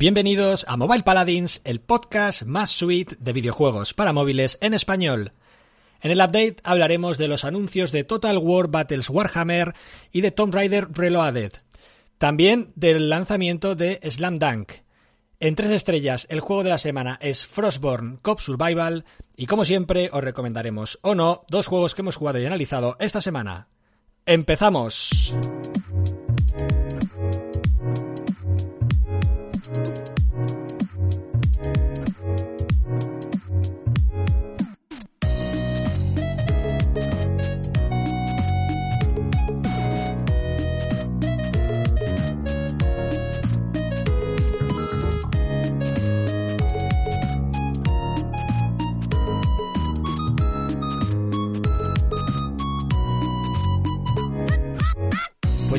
Bienvenidos a Mobile Paladins, el podcast más sweet de videojuegos para móviles en español. En el update hablaremos de los anuncios de Total War Battles Warhammer y de Tomb Raider Reloaded. También del lanzamiento de Slam Dunk. En tres estrellas, el juego de la semana es Frostborn Cop Survival y como siempre os recomendaremos o no dos juegos que hemos jugado y analizado esta semana. ¡Empezamos!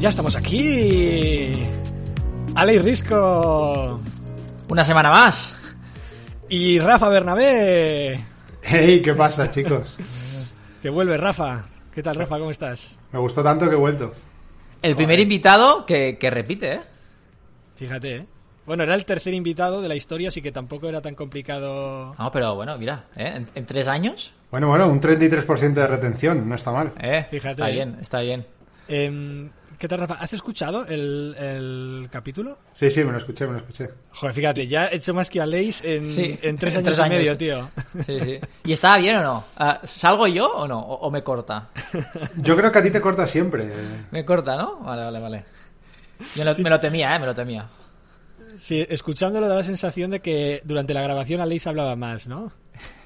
Ya estamos aquí. Ale Risco. Una semana más. Y Rafa Bernabé. Hey, ¿qué pasa, chicos? Que vuelve Rafa. ¿Qué tal, Rafa? ¿Cómo estás? Me gustó tanto que he vuelto. El primer invitado que, que repite, ¿eh? Fíjate, ¿eh? Bueno, era el tercer invitado de la historia, así que tampoco era tan complicado. No, pero bueno, mira, ¿eh? En, en tres años, Bueno, bueno, un 33% de retención, no está mal. ¿eh? Fíjate. Está bien, está bien. Em, ¿Qué tal, Rafa? ¿Has escuchado el, el capítulo? Sí, sí, me lo escuché, me lo escuché. Joder, fíjate, ya he hecho más que a Leis en, Sí, en tres en años tres y medio, tío. Sí, sí. ¿Y estaba bien o no? Ah, ¿Salgo yo o no? ¿O, o me corta? Yo creo que a ti te corta siempre. Me corta, ¿no? Vale, vale, vale. Me lo, me lo temía, ¿eh? Me lo temía. Sí, escuchándolo da la sensación de que durante la grabación a Leis hablaba más, ¿no?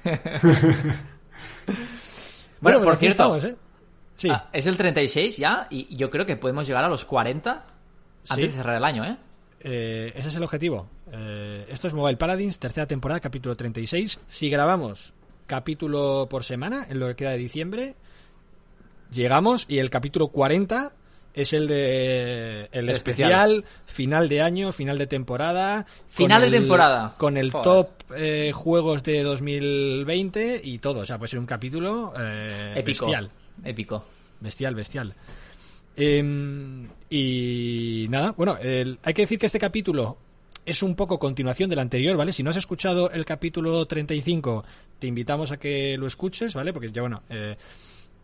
Bueno, pues por cierto, estamos, ¿eh? Sí. Ah, es el 36 ya y yo creo que podemos llegar a los 40 antes de cerrar el año, ¿eh? Eh, ese es el objetivo. Eh, esto es Mobile Paladins, tercera temporada, capítulo 36. Si grabamos capítulo por semana, en lo que queda de diciembre, llegamos y el capítulo 40 es el de el, El especial, final de año, final de temporada. Final de el- temporada. Con el Joder. top eh, juegos de 2020 y todo. O sea, puede ser un capítulo eh, Épico. bestial. Épico. Bestial, bestial. Em, y nada, bueno, el- hay que decir que este capítulo es un poco continuación del anterior, ¿vale? Si no has escuchado el capítulo 35, te invitamos a que lo escuches, ¿vale? Porque ya, bueno, eh,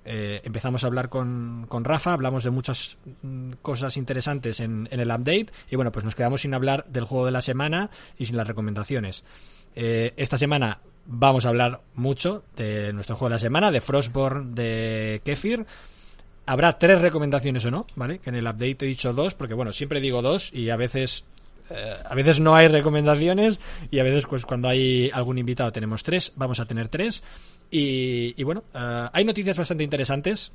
eh, empezamos a hablar con, con Rafa, hablamos de muchas mm, cosas interesantes en, el update y bueno, pues nos quedamos sin hablar del juego de la semana y sin las recomendaciones. Eh, esta semana vamos a hablar mucho de nuestro juego de la semana, de Frostborn, de Kefir. Habrá tres recomendaciones o no, ¿vale? Que en el update he dicho dos, porque bueno, siempre digo dos y a veces eh, a veces no hay recomendaciones y a veces pues cuando hay algún invitado tenemos tres, vamos a tener tres y, bueno, eh, hay noticias bastante interesantes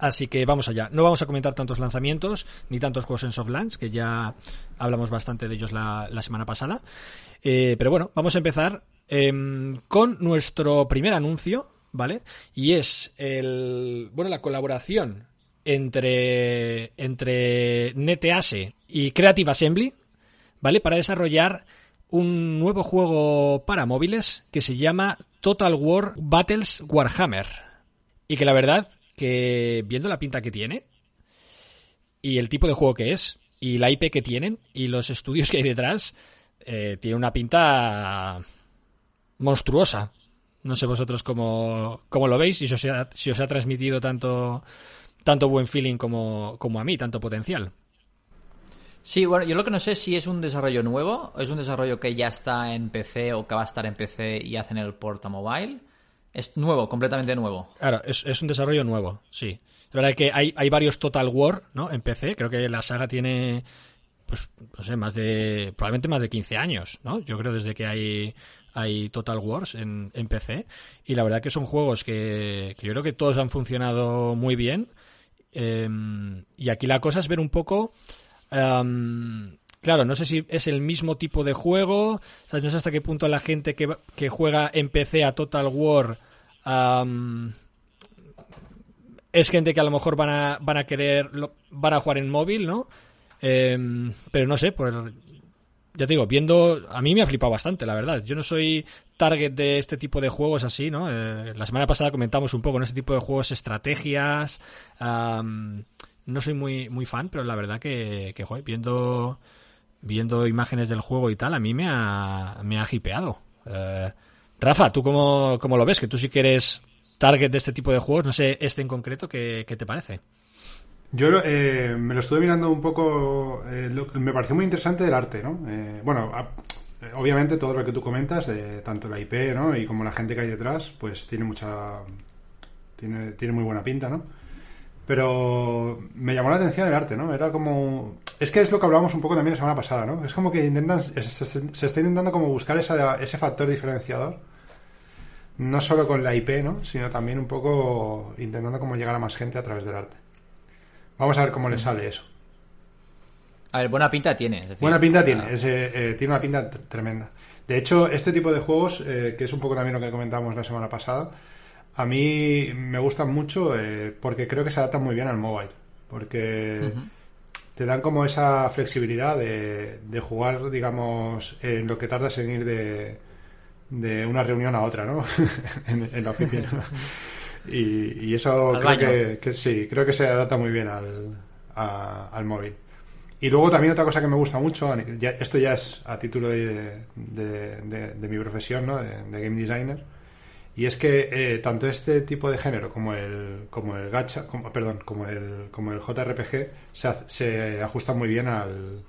Así que vamos allá. No vamos a comentar tantos lanzamientos ni tantos juegos en Softlands, que ya hablamos bastante de ellos la, la semana pasada. Eh, pero bueno, vamos a empezar em, con nuestro primer anuncio, ¿vale? Y es el bueno la colaboración entre, entre NetEase y Creative Assembly, ¿vale? Para desarrollar un nuevo juego para móviles que se llama Total War Battles Warhammer. Y que la verdad que viendo la pinta que tiene y el tipo de juego que es y la IP que tienen y los estudios que hay detrás, eh, tiene una pinta monstruosa. No sé vosotros cómo, cómo lo veis y si os ha, si os ha transmitido tanto, tanto buen feeling como, como a mí, tanto potencial. Sí, bueno, yo lo que no sé es si es un desarrollo nuevo, o es un desarrollo que ya está en PC o que va a estar en PC y hacen el port a mobile. Es nuevo, completamente nuevo. Claro, es, es un desarrollo nuevo, sí. La verdad que hay, hay varios Total War, ¿no? En PC. Creo que la saga tiene, pues, no sé, más de, probablemente más de 15 años, ¿no? Yo creo desde que hay, hay Total Wars en, PC. Y la verdad que son juegos que, yo creo que todos han funcionado muy bien. Eh, y aquí la cosa es ver un poco... em, Claro, no sé si es el mismo tipo de juego, no sé hasta qué punto la gente que, que juega en PC a Total War es gente que a lo mejor van a, van a querer, van a jugar en móvil, ¿no? Em, pero no sé, pues ya te digo, viendo, a mí me ha flipado bastante, la verdad. Yo no soy target de este tipo de juegos así, ¿no? Eh, la semana pasada comentamos un poco, ¿no? Este tipo de juegos, estrategias. no soy muy, muy fan, pero la verdad que, que joder, viendo, viendo imágenes del juego y tal, a mí me ha, me ha hipeado. Eh, Rafa, ¿tú cómo, cómo, lo ves? Que tú sí que eres target de este tipo de juegos, no sé este en concreto, ¿qué, qué te parece? Yo eh, me lo estuve mirando un poco, eh, lo, me pareció muy interesante el arte, ¿no? Eh, bueno, a, obviamente todo lo que tú comentas, de tanto la IP, ¿no? Y como la gente que hay detrás, pues tiene mucha, tiene, tiene muy buena pinta, ¿no? Pero me llamó la atención el arte, ¿no? Era como... Es que es lo que hablábamos un poco también la semana pasada, ¿no? Es como que intentan, se, se está intentando como buscar esa, ese factor diferenciador. No solo con la IP, ¿no? Sino también un poco intentando como llegar a más gente a través del arte. Vamos a ver cómo le sale eso. A ver, buena pinta tiene. Es decir, buena pinta tiene, es, eh, tiene una pinta tremenda. De hecho, este tipo de juegos, eh, que es un poco también lo que comentábamos la semana pasada, a mí me gustan mucho eh, porque creo que se adaptan muy bien al mobile. Porque uh -huh. te dan como esa flexibilidad de, de, jugar, digamos, en lo que tardas en ir de, de una reunión a otra, ¿no? en, en, la oficina. y, y, eso creo que, que, sí, creo que se adapta muy bien al, a, al móvil. Y luego también otra cosa que me gusta mucho, ya, esto ya es a título de, de, de, de mi profesión, ¿no? de, game designer, y es que eh, tanto este tipo de género como el como el gacha, como, perdón, como el como el JRPG se, se ajustan muy bien al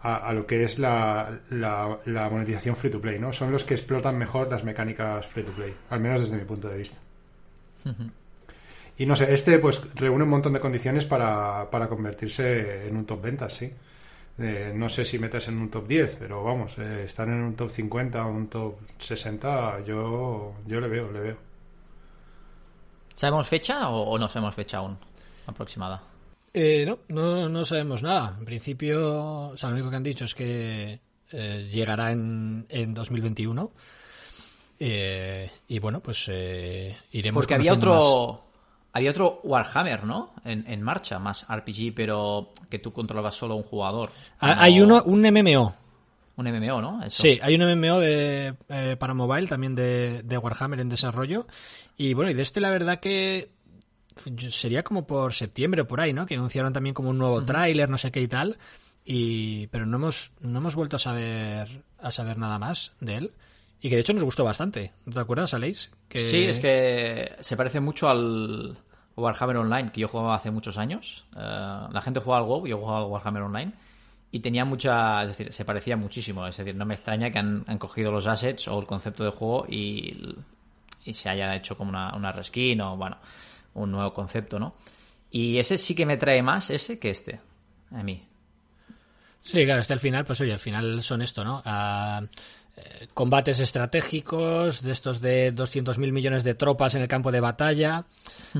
a, a lo que es la, la, la, monetización free to play, ¿no? Son los que explotan mejor las mecánicas free to play, al menos desde mi punto de vista. Uh -huh. Y no sé, este pues reúne un montón de condiciones para, para convertirse en un top ventas, sí. Eh, no sé si metes en un top 10, pero vamos, eh, estar en un top 50 o un top 60, yo, yo le veo, le veo. ¿Sabemos fecha o, o no sabemos fecha aún aproximada? Eh, no, no, no sabemos nada. En principio, o sea, lo único que han dicho es que eh, llegará en, en 2021. Eh, y bueno, pues iremos. Porque había otro. Más. Había otro Warhammer, ¿no? En, en, marcha, más RPG, pero que tú controlabas solo un jugador. Como... Hay uno, un MMO. Un MMO, ¿no? Eso. Sí, hay un MMO de, eh, para mobile también de, de, Warhammer en desarrollo. Y bueno, y de este la verdad que sería como por septiembre o por ahí, ¿no? Que anunciaron también como un nuevo uh -huh. tráiler, no sé qué y tal. Y, pero no hemos, no hemos vuelto a saber, a saber nada más de él. Y que de hecho nos gustó bastante. ¿No te acuerdas, Aleix? Que... Sí, es que se parece mucho al Warhammer Online, que yo jugaba hace muchos años. Uh, la gente jugaba al WoW, yo jugaba al Warhammer Online. Y tenía mucha. Es decir, se parecía muchísimo. Es decir, no me extraña que han, han cogido los assets o el concepto de juego y, y se haya hecho como una, una reskin o, bueno, un nuevo concepto, ¿no? Y ese sí que me trae más, ese, que este. A mí. Sí, claro, este al final, pues oye, al final son esto, ¿no? Uh, combates estratégicos, de estos de 200.000 millones de tropas en el campo de batalla.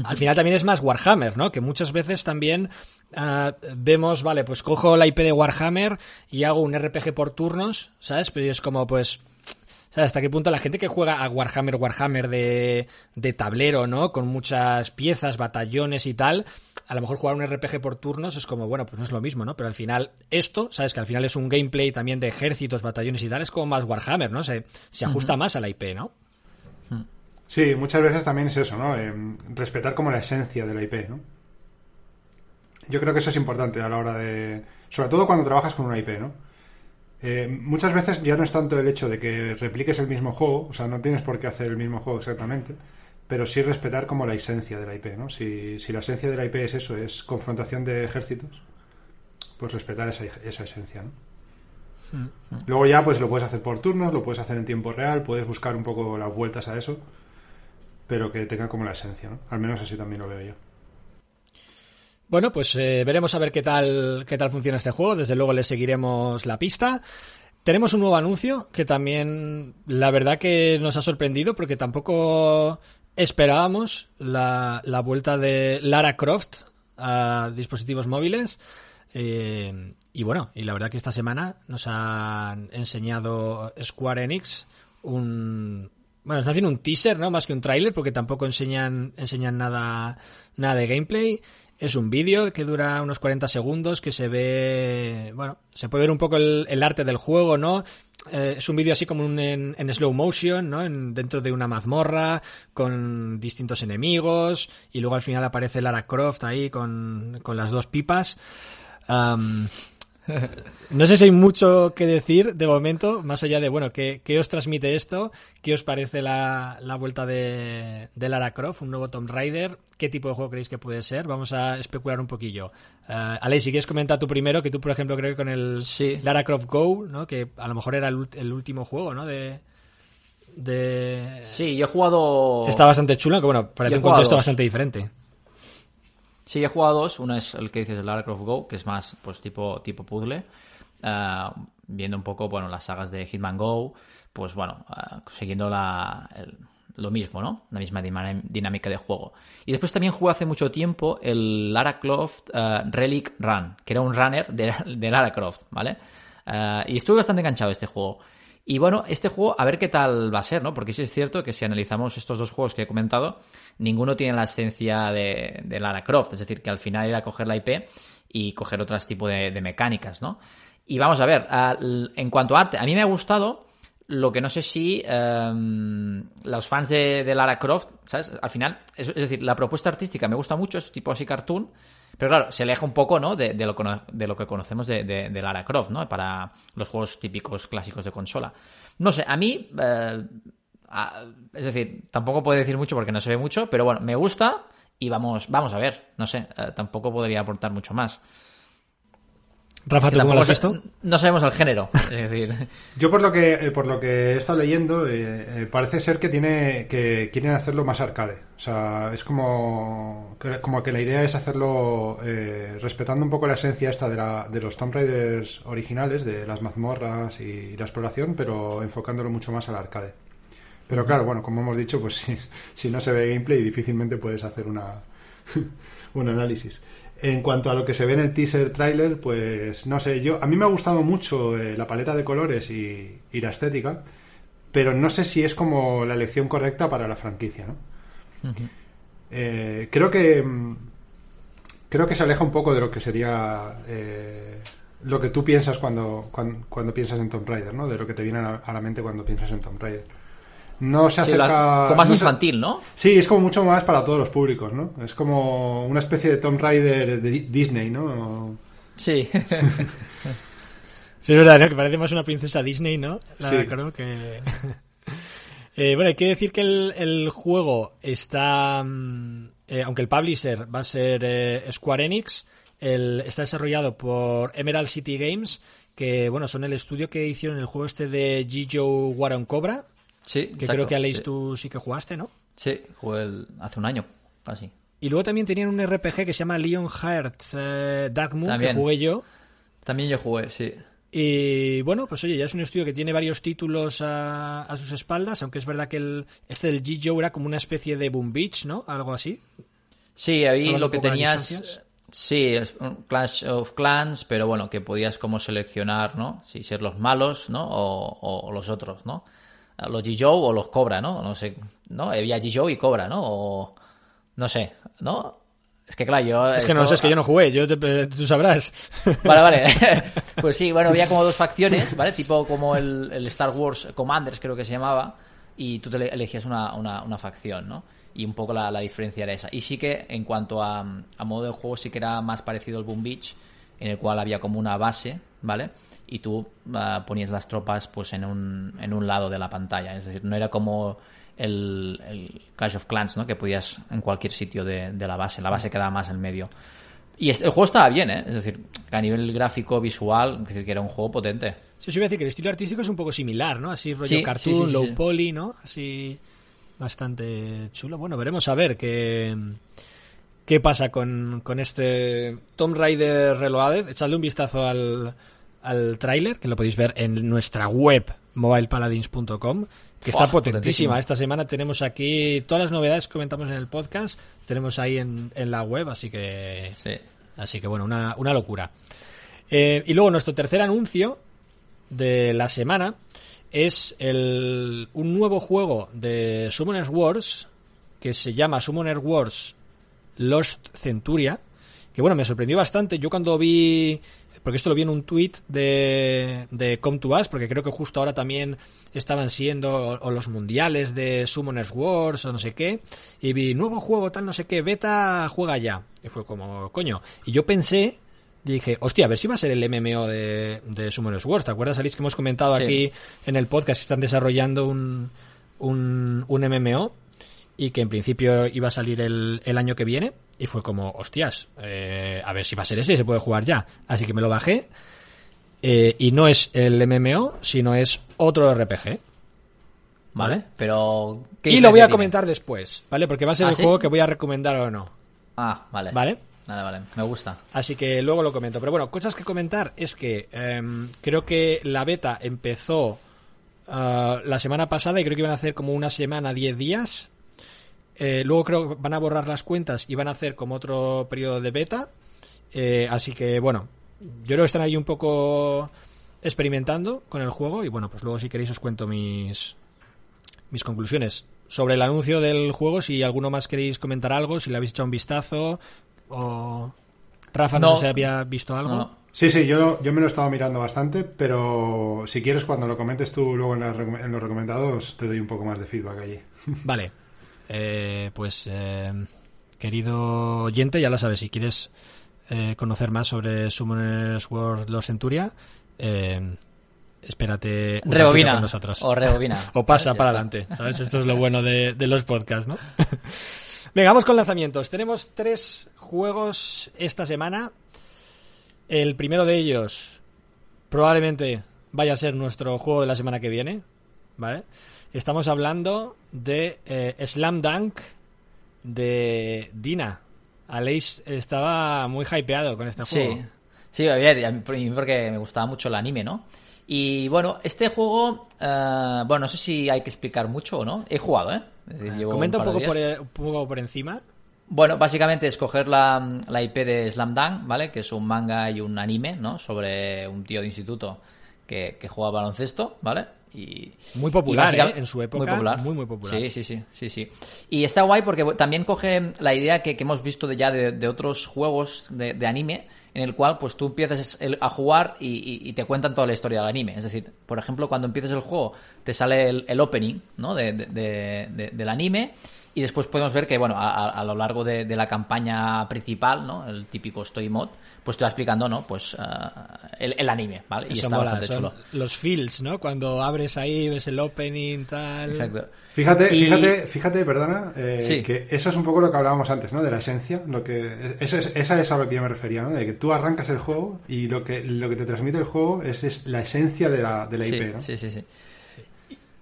Al final también es más Warhammer, ¿no? Que muchas veces también uh, vemos, vale, pues cojo la IP de Warhammer y hago un RPG por turnos, ¿sabes? Pero es como, pues, ¿sabes? Hasta qué punto la gente que juega a Warhammer, Warhammer de, de tablero, ¿no? Con muchas piezas, batallones y tal, a lo mejor jugar un RPG por turnos es como, bueno, pues no es lo mismo, ¿no? Pero al final, esto, ¿sabes? Que al final es un gameplay también de ejércitos, batallones y tal, es como más Warhammer, ¿no? Se, se ajusta uh -huh. más a la IP, ¿no? Sí, muchas veces también es eso, ¿no? Eh, respetar como la esencia de la IP, ¿no? Yo creo que eso es importante a la hora de... Sobre todo cuando trabajas con una IP, ¿no? Eh, muchas veces ya no es tanto el hecho de que repliques el mismo juego, o sea, no tienes por qué hacer el mismo juego exactamente, pero sí respetar como la esencia de la IP, ¿no? Si, si la esencia de la IP es eso, es confrontación de ejércitos, pues respetar esa, esa esencia, ¿no? Mm. Luego ya pues lo puedes hacer por turnos, lo puedes hacer en tiempo real, puedes buscar un poco las vueltas a eso, pero que tenga como la esencia, ¿no? Al menos así también lo veo yo. Bueno, pues eh, veremos a ver qué tal, qué tal funciona este juego. Desde luego le seguiremos la pista. Tenemos un nuevo anuncio que también la verdad que nos ha sorprendido porque tampoco esperábamos la, la vuelta de Lara Croft a dispositivos móviles. Eh, y bueno, y la verdad que esta semana nos han enseñado Square Enix un... Bueno, nos haciendo un teaser, ¿no? Más que un tráiler, porque tampoco enseñan, enseñan nada, nada de gameplay. Es un vídeo que dura unos 40 segundos, que se ve, bueno, se puede ver un poco el, arte del juego, ¿no? Eh, es un vídeo así como un, en, slow motion, ¿no? En, dentro de una mazmorra, con distintos enemigos, y luego al final aparece Lara Croft ahí con, con las dos pipas. Um, No sé si hay mucho que decir de momento, más allá de, bueno, ¿qué, qué os transmite esto? ¿Qué os parece la, la vuelta de, de, Lara Croft, un nuevo Tomb Raider? ¿Qué tipo de juego creéis que puede ser? Vamos a especular un poquillo. Uh, Ale, si quieres comentar tú primero, que tú, por ejemplo, creo que con el sí. Lara Croft Go, ¿no? que a lo mejor era el, el último juego, ¿no? De, de... Sí, yo he jugado... Está bastante chulo, que bueno, parece un contexto bastante diferente. Sí, he jugado dos. Uno es el que dices, el Lara Croft Go, que es más pues tipo, tipo puzzle. Uh, viendo un poco, bueno, las sagas de Hitman Go, pues bueno, uh, siguiendo la, el, lo mismo, ¿no? La misma dinámica de juego. Y después también jugué hace mucho tiempo el Lara Croft uh, Relic Run, que era un runner de, de Lara Croft, ¿vale? y estuve bastante enganchado a este juego. Y bueno, este juego, a ver qué tal va a ser, ¿no? Porque sí es cierto que si analizamos estos dos juegos que he comentado, ninguno tiene la esencia de, de Lara Croft. Es decir, que al final era coger la IP y coger otros tipos de, de mecánicas, ¿no? Y vamos a ver, en cuanto a arte, a mí me ha gustado lo que no sé si um, los fans de, Lara Croft, ¿sabes? Al final, es, decir, la propuesta artística me gusta mucho, es tipo así cartoon, pero claro, se aleja un poco, ¿no? De, de, lo, de lo, que conocemos de, de, Lara Croft, ¿no? Para los juegos típicos clásicos de consola. No sé, a mí, eh, a, es decir, tampoco puedo decir mucho porque no se ve mucho, pero bueno, me gusta y vamos, vamos a ver, no sé, eh, tampoco podría aportar mucho más. Rafa, ¿tú cómo lo has visto? No sabemos el género. Es decir, Yo por lo que eh, por lo que he estado leyendo eh, eh, parece ser que tiene que quieren hacerlo más arcade. O sea, es como que, como que la idea es hacerlo eh, respetando un poco la esencia esta de, la, de los Tomb Raiders originales, de las mazmorras y la exploración, pero enfocándolo mucho más al arcade. Pero claro, bueno, como hemos dicho, pues si, si no se ve gameplay difícilmente puedes hacer una un análisis. En cuanto a lo que se ve en el teaser trailer, pues no sé, yo a mí me ha gustado mucho eh, la paleta de colores y, y, la estética, pero no sé si es como la elección correcta para la franquicia, ¿no? Uh -huh. eh, creo que mm, creo que se aleja un poco de lo que sería eh, lo que tú piensas cuando, cuando, cuando piensas en Tomb Raider, ¿no? De lo que te viene a la, a la mente cuando piensas en Tomb Raider no se acerca. Sí, la, como más no infantil, se, ¿no? Sí, es como mucho más para todos los públicos, ¿no? Es como una especie de Tomb Raider de Disney, ¿no? Sí. sí, es verdad, ¿no? Que parece más una princesa Disney, ¿no? La, Sí. Creo que. eh, bueno, hay que decir que el, el juego está. mm, eh, aunque el publisher va a ser eh, Square Enix, el, está desarrollado por Emerald City Games, que, bueno, son el estudio que hicieron el juego este de Gijo Waron Cobra, Sí, que exacto, creo que Aleix sí. tú sí que jugaste, ¿no? Sí, jugué el- hace un año, casi. Y luego también tenían un RPG que se llama Leon Hearts eh, Dark Moon, También. que jugué yo. También yo jugué, sí. Y bueno, pues oye, ya es un estudio que tiene varios títulos a, a sus espaldas, aunque es verdad que el, este del G-Joe era como una especie de Boom Beach, ¿no? Algo así. Sí, ahí lo que tenías. Sí, es un Clash of Clans, pero bueno, que podías como seleccionar, ¿no? Si ser los malos, ¿no? O los otros, ¿no? Los G-Joe o los Cobra, ¿no? No sé, ¿no? Había G-Joe y Cobra, ¿no? O. No sé, ¿no? Es que claro, yo. Es que no sé, es que yo no jugué, yo te- tú sabrás. Vale, vale. pues sí, bueno, había como dos facciones, ¿vale? Tipo como el, el Star Wars Commanders, creo que se llamaba, y tú te ele- elegías una, una, una facción, ¿no? Y un poco la, la diferencia era esa. Y sí que en cuanto a, a modo de juego, sí que era más parecido al Boom Beach, en el cual había como una base, ¿vale? Y tú ah, ponías las tropas pues en un, en un lado de la pantalla. Es decir, no era como el, el Clash of Clans, ¿no? Que podías en cualquier sitio de, de la base. La base quedaba más en medio. Y el juego estaba bien, ¿eh? Es decir, a nivel gráfico, visual, es decir, que era un juego potente. Sí, os iba a decir que el estilo artístico es un poco similar, ¿no? Así rollo Sí, cartoon, sí, low poly, ¿no? Así bastante chulo. Bueno, veremos a ver qué, qué pasa con, con este Tomb Raider Reloaded. Echadle un vistazo al, al tráiler, que lo podéis ver en nuestra web mobilepaladins.com, que está potentísima. Esta semana tenemos aquí todas las novedades que comentamos en el podcast, tenemos ahí en, en la web, así que Sí. Así que bueno, una, una locura. Eh, y luego nuestro tercer anuncio de la semana es el, un nuevo juego de Summoners Wars que se llama Summoner Wars Lost Centuria. Que bueno, me sorprendió bastante. Yo cuando vi. Porque esto lo vi en un tweet de, de Come to Us, porque creo que justo ahora también estaban siendo o, o los mundiales de Summoners Wars o no sé qué. Y vi nuevo juego, tal, no sé qué, beta, juega ya. Y fue como, coño. Y yo pensé, dije, hostia, a ver si va a ser el MMO de, de Summoners Wars. ¿Te acuerdas, Alice, que hemos comentado Sí. aquí en el podcast que están desarrollando un, un, un MMO y que en principio iba a salir el, el año que viene? Y fue como, hostias, eh, a ver si va a ser ese y se puede jugar ya. Así que me lo bajé. eh, y no es el MMO, sino es otro RPG. ¿Vale? Pero. ¿qué Y lo voy a tiene? comentar después, ¿vale? Porque va a ser ¿Ah, el sí? juego que voy a recomendar o no. Ah, vale. ¿Vale? Vale, vale. Me gusta. Así que luego lo comento. Pero bueno, cosas que comentar es que em, creo que la beta empezó ah, la semana pasada y creo que iban a hacer como una semana, 10 días. Eh, luego creo que van a borrar las cuentas y van a hacer como otro periodo de beta. Eh, así que bueno, yo creo que están ahí un poco experimentando con el juego y bueno, pues luego si queréis os cuento mis, mis conclusiones. Sobre el anuncio del juego, si alguno más queréis comentar algo, si le habéis echado un vistazo o... Rafa, no, No. sé si había visto algo. No. Sí, sí, yo, yo me lo he estado mirando bastante, pero si quieres cuando lo comentes tú luego en, las en los recomendados te doy un poco más de feedback allí. Vale. Eh, pues, eh, querido oyente, ya lo sabes, si quieres eh, conocer más sobre Summoners World Los Centuria, eh, espérate un Rebobina. con nosotros. O rebobina. O pasa para adelante, ¿sabes? Esto es lo bueno de, de los podcasts, ¿no? Venga, vamos con lanzamientos. Tenemos tres juegos esta semana. El primero de ellos probablemente vaya a ser nuestro juego de la semana que viene, ¿vale? Estamos hablando de eh, Slam Dunk de Dina. Aleix estaba muy hypeado con este juego. Sí, sí, a ver, porque me gustaba mucho el anime, ¿no? Y bueno, este juego, eh, bueno, no sé si hay que explicar mucho o no. He jugado, ¿eh? Es decir, llevo Comenta un poco, por, el- un poco por encima. Bueno, básicamente es coger la, la IP de Slam Dunk, ¿vale? Que es un manga y un anime, ¿no? Sobre un tío de instituto que, que juega baloncesto, ¿vale? Y, Muy popular, y ¿eh? En su época, Muy popular. muy, muy popular. Sí, sí, sí, sí, sí. Y está guay porque también coge la idea que, que hemos visto de ya de, de otros juegos de, de anime en el cual pues tú empiezas el- a jugar y, y- y te cuentan toda la historia del anime. Es decir, por ejemplo, cuando empiezas el juego te sale el, el opening ¿no? de- del anime y después podemos ver que, bueno, a, lo largo de, de la campaña principal, ¿no? El típico story mode, pues te va explicando, ¿no? Pues ah, el, el anime, ¿vale? Y Eso está mola, bastante son chulo. los feels, ¿no? Cuando abres ahí, ves el opening, tal. Exacto. Fíjate, Y- fíjate, fíjate, perdona, eh, Sí. que eso es un poco lo que hablábamos antes, ¿no? De la esencia, lo que esa es, esa es a lo que yo me refería, ¿no? De que tú arrancas el juego y lo que lo que te transmite el juego es, es la esencia de la, de la Sí, IP, ¿no? sí, sí, sí.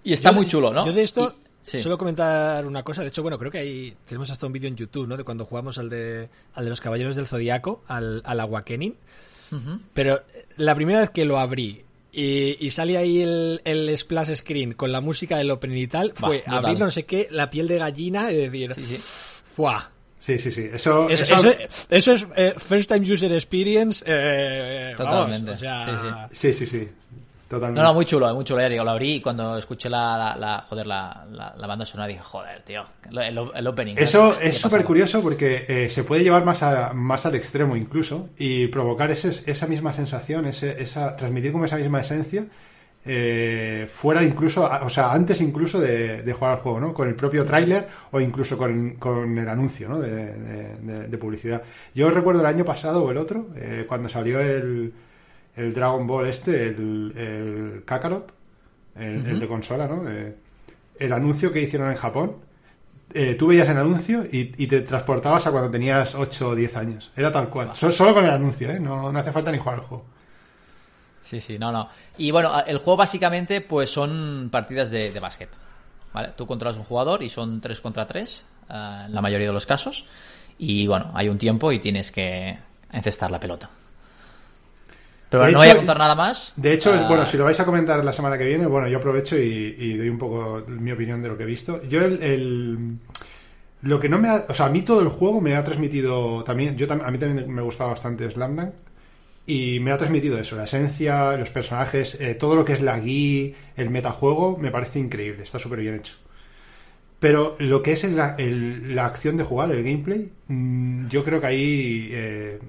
Y está Yo- muy chulo, ¿no? Yo de esto Y- sí. suelo comentar una cosa. De hecho, bueno, creo que ahí tenemos hasta un vídeo en YouTube, ¿no? De cuando jugamos al de, al de los Caballeros del Zodiaco, al, al Awakening. Ujú. Pero eh, la primera vez que lo abrí y, y sale ahí el, el splash screen con la música del opening y tal, fue abrir no sé qué, la piel de gallina y decir, Sí, sí. ¡fua! Sí, sí, sí. Eso, Eso, eso- eso- eso es eh, first time user experience. eh, vamos, Totalmente, o sea, sí, sí, sí. Totalmente. No, no, muy chulo, muy chulo. Ya digo, lo abrí y cuando escuché la, la, la- joder, la, la, banda sonora dije, joder, tío, el, opening. Eso ¿qué es súper curioso porque eh, se puede llevar más, a- más al extremo incluso y provocar ese- esa misma sensación, ese, esa, transmitir como esa misma esencia eh, fuera incluso, o sea, antes incluso de, de jugar al juego, ¿no? Con el propio tráiler o incluso con, con el anuncio, ¿no? De- de publicidad. Yo recuerdo el año pasado o el otro, eh, cuando salió el, el Dragon Ball este, el, el Kakarot, el, el de consola, ¿no? Eh, el anuncio que hicieron en Japón, eh, tú veías el anuncio y, y te transportabas a cuando tenías 8 o 10 años. Era tal cual. So- solo con el anuncio, ¿eh? No, no hace falta ni jugar al juego. Sí, sí, no, no. Y bueno, el juego básicamente pues son partidas de, de básquet. ¿Vale? Tú controlas un jugador y son 3 contra 3 en la mayoría de los casos. Y bueno, hay un tiempo y tienes que encestar la pelota. Pero De no hecho- voy a contar nada más. De hecho, Ah, bueno, si lo vais a comentar la semana que viene, bueno, yo aprovecho y, y doy un poco mi opinión de lo que he visto. Yo el, el- lo que no me ha, o sea, a mí todo el juego me ha transmitido también, yo a mí también me gustaba bastante Slam Dunk y me ha transmitido eso, la esencia, los personajes, eh, todo lo que es la guía, el metajuego, me parece increíble, está súper bien hecho. Pero lo que es el- el- la acción de jugar, el gameplay, mm, yo creo que ahí eh,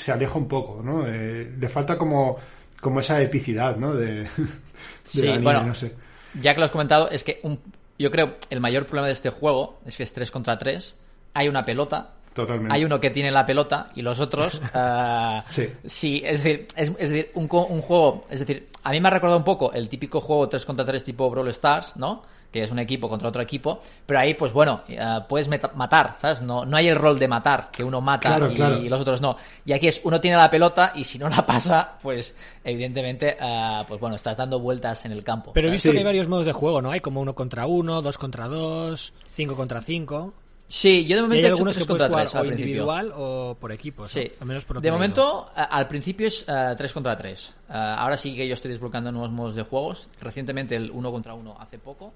se aleja un poco, ¿no? Eh, le falta como, como esa epicidad, ¿no? De, Sí, anime, bueno. no sé. Ya que lo has comentado, es que un- yo creo el mayor problema de este juego es que es 3 contra 3. Hay una pelota Totalmente. hay uno que tiene la pelota y los otros eh, Sí. es decir es, es decir un, un juego es decir a mí me ha recordado un poco el típico juego 3 contra 3 tipo Brawl Stars no que es un equipo contra otro equipo pero ahí pues bueno eh, puedes matar sabes no no hay el rol de matar que uno mata Claro, y, claro. y los otros no y aquí es uno tiene la pelota y si no la pasa pues evidentemente eh, pues bueno estás dando vueltas en el campo Pero he visto Sí. que hay varios modos de juego, ¿no? Hay como uno contra uno, dos contra dos, cinco contra cinco. Sí yo de momento he hecho algunos que 3 puedes contra 3 o al principio. individual o por equipos. ¿no? Sí, Al menos por de momento al principio es 3 contra 3. ahora sí que yo estoy desbloqueando nuevos modos de juegos. Recientemente el 1 contra 1 hace poco.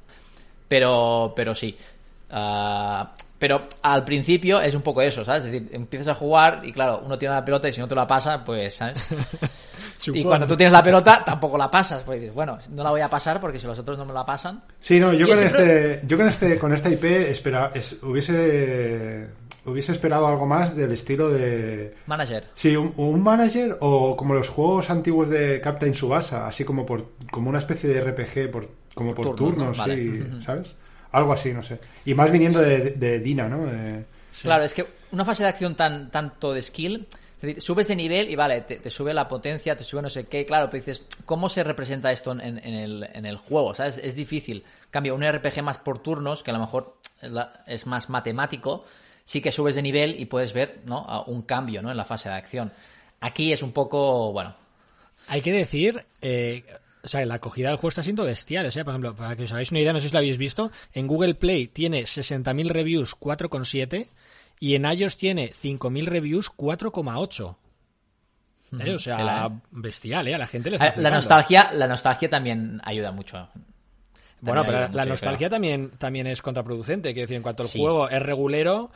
Pero, pero sí. Ah, pero al principio es un poco eso, ¿sabes? Es decir, empiezas a jugar y claro, uno tiene la pelota y si no te la pasa, pues, ¿sabes? y cuando tú tienes la pelota, tampoco la pasas. Pues dices, bueno, no la voy a pasar porque si los otros no me la pasan. Sí, no, yo con este, yo con este, con esta IP espera, es- hubiese, hubiese esperado algo más del estilo de, Manager. sí, un, un manager o como los juegos antiguos de Captain Subasa, así como por, como una especie de RPG por, como por Turnos, turnos, ¿no? Vale. sí, Ujú. ¿sabes? Algo así, no sé. Y más viniendo de, de Dina, ¿no? De- Claro, es que una fase de acción tan tanto de skill, es decir, subes de nivel y vale, te, te sube la potencia, te sube no sé qué, claro, pero dices, ¿cómo se representa esto en, en el, en el juego? ¿Sabes? Es difícil. Cambio, un RPG más por turnos, que a lo mejor es la- es más matemático, sí que subes de nivel y puedes ver ¿no? un cambio ¿no? en la fase de acción. Aquí es un poco, bueno, Hay que decir, eh, o sea, la acogida del juego está siendo bestial. O sea, por ejemplo, para que os hagáis una idea, no sé si lo habéis visto, en Google Play tiene 60.000 reviews 4,7 y en iOS tiene 5.000 reviews 4,8. ¿Eh? O sea, ¿eh? bestial, ¿eh? A la gente le está La nostalgia, la nostalgia también ayuda mucho. Bueno, También pero ayuda la mucho, nostalgia creo. también, también es contraproducente. Quiero decir, en cuanto Sí. juego es regulero,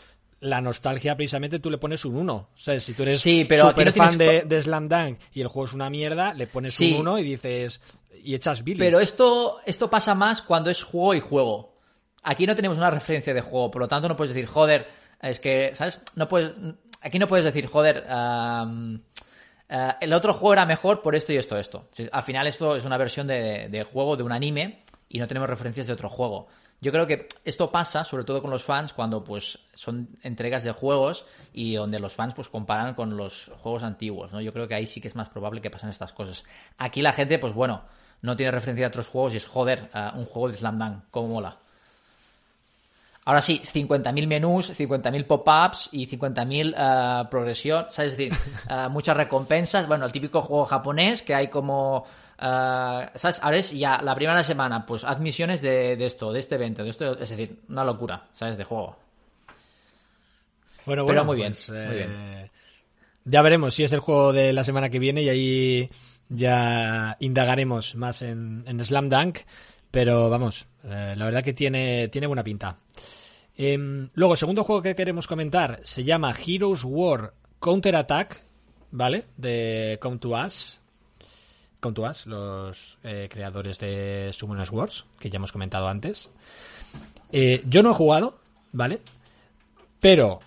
la nostalgia precisamente tú le pones un 1. O sea, si tú eres Sí, pero super no tienes fan de, de Slam Dunk y el juego es una mierda, le pones Sí. un 1 y dices... Y echas bilis. Pero esto, esto pasa más cuando es juego y juego. Aquí no tenemos una referencia de juego, por lo tanto no puedes decir, joder, es que, ¿sabes? No puedes, aquí no puedes decir, joder, eh, el otro juego era mejor por esto y esto, esto. Al final esto es una versión de, de juego de un anime y no tenemos referencias de otro juego. Yo creo que esto pasa, sobre todo con los fans, cuando pues son entregas de juegos y donde los fans pues comparan con los juegos antiguos, ¿no? Yo creo que ahí sí que es más probable que pasen estas cosas. Aquí la gente, pues bueno, no tiene referencia a otros juegos y es, joder, un juego de Slam Dunk, cómo mola. Ahora sí, 50.000 menús, 50.000 pop-ups y 50.000 ah, progresión, ¿sabes? Es decir, ah, muchas recompensas. Bueno, el típico juego japonés que hay como... ah, ¿Sabes? Ahora es ya la primera semana, pues haz misiones de, de esto, de este evento, de esto. Es decir, una locura, ¿sabes? De juego. Bueno, Pero bueno, muy bien, pues, muy eh, bien. Ya veremos si es el juego de la semana que viene y ahí ya indagaremos más en, en Slam Dunk. Pero vamos, eh, la verdad que tiene, tiene buena pinta. Em, luego, segundo juego que queremos comentar se llama Heroes War Counter Attack, ¿vale? De Come to Us. Come to Us, los eh, creadores de Summoners Wars, que ya hemos comentado antes. Eh, yo no he jugado, ¿vale? Pero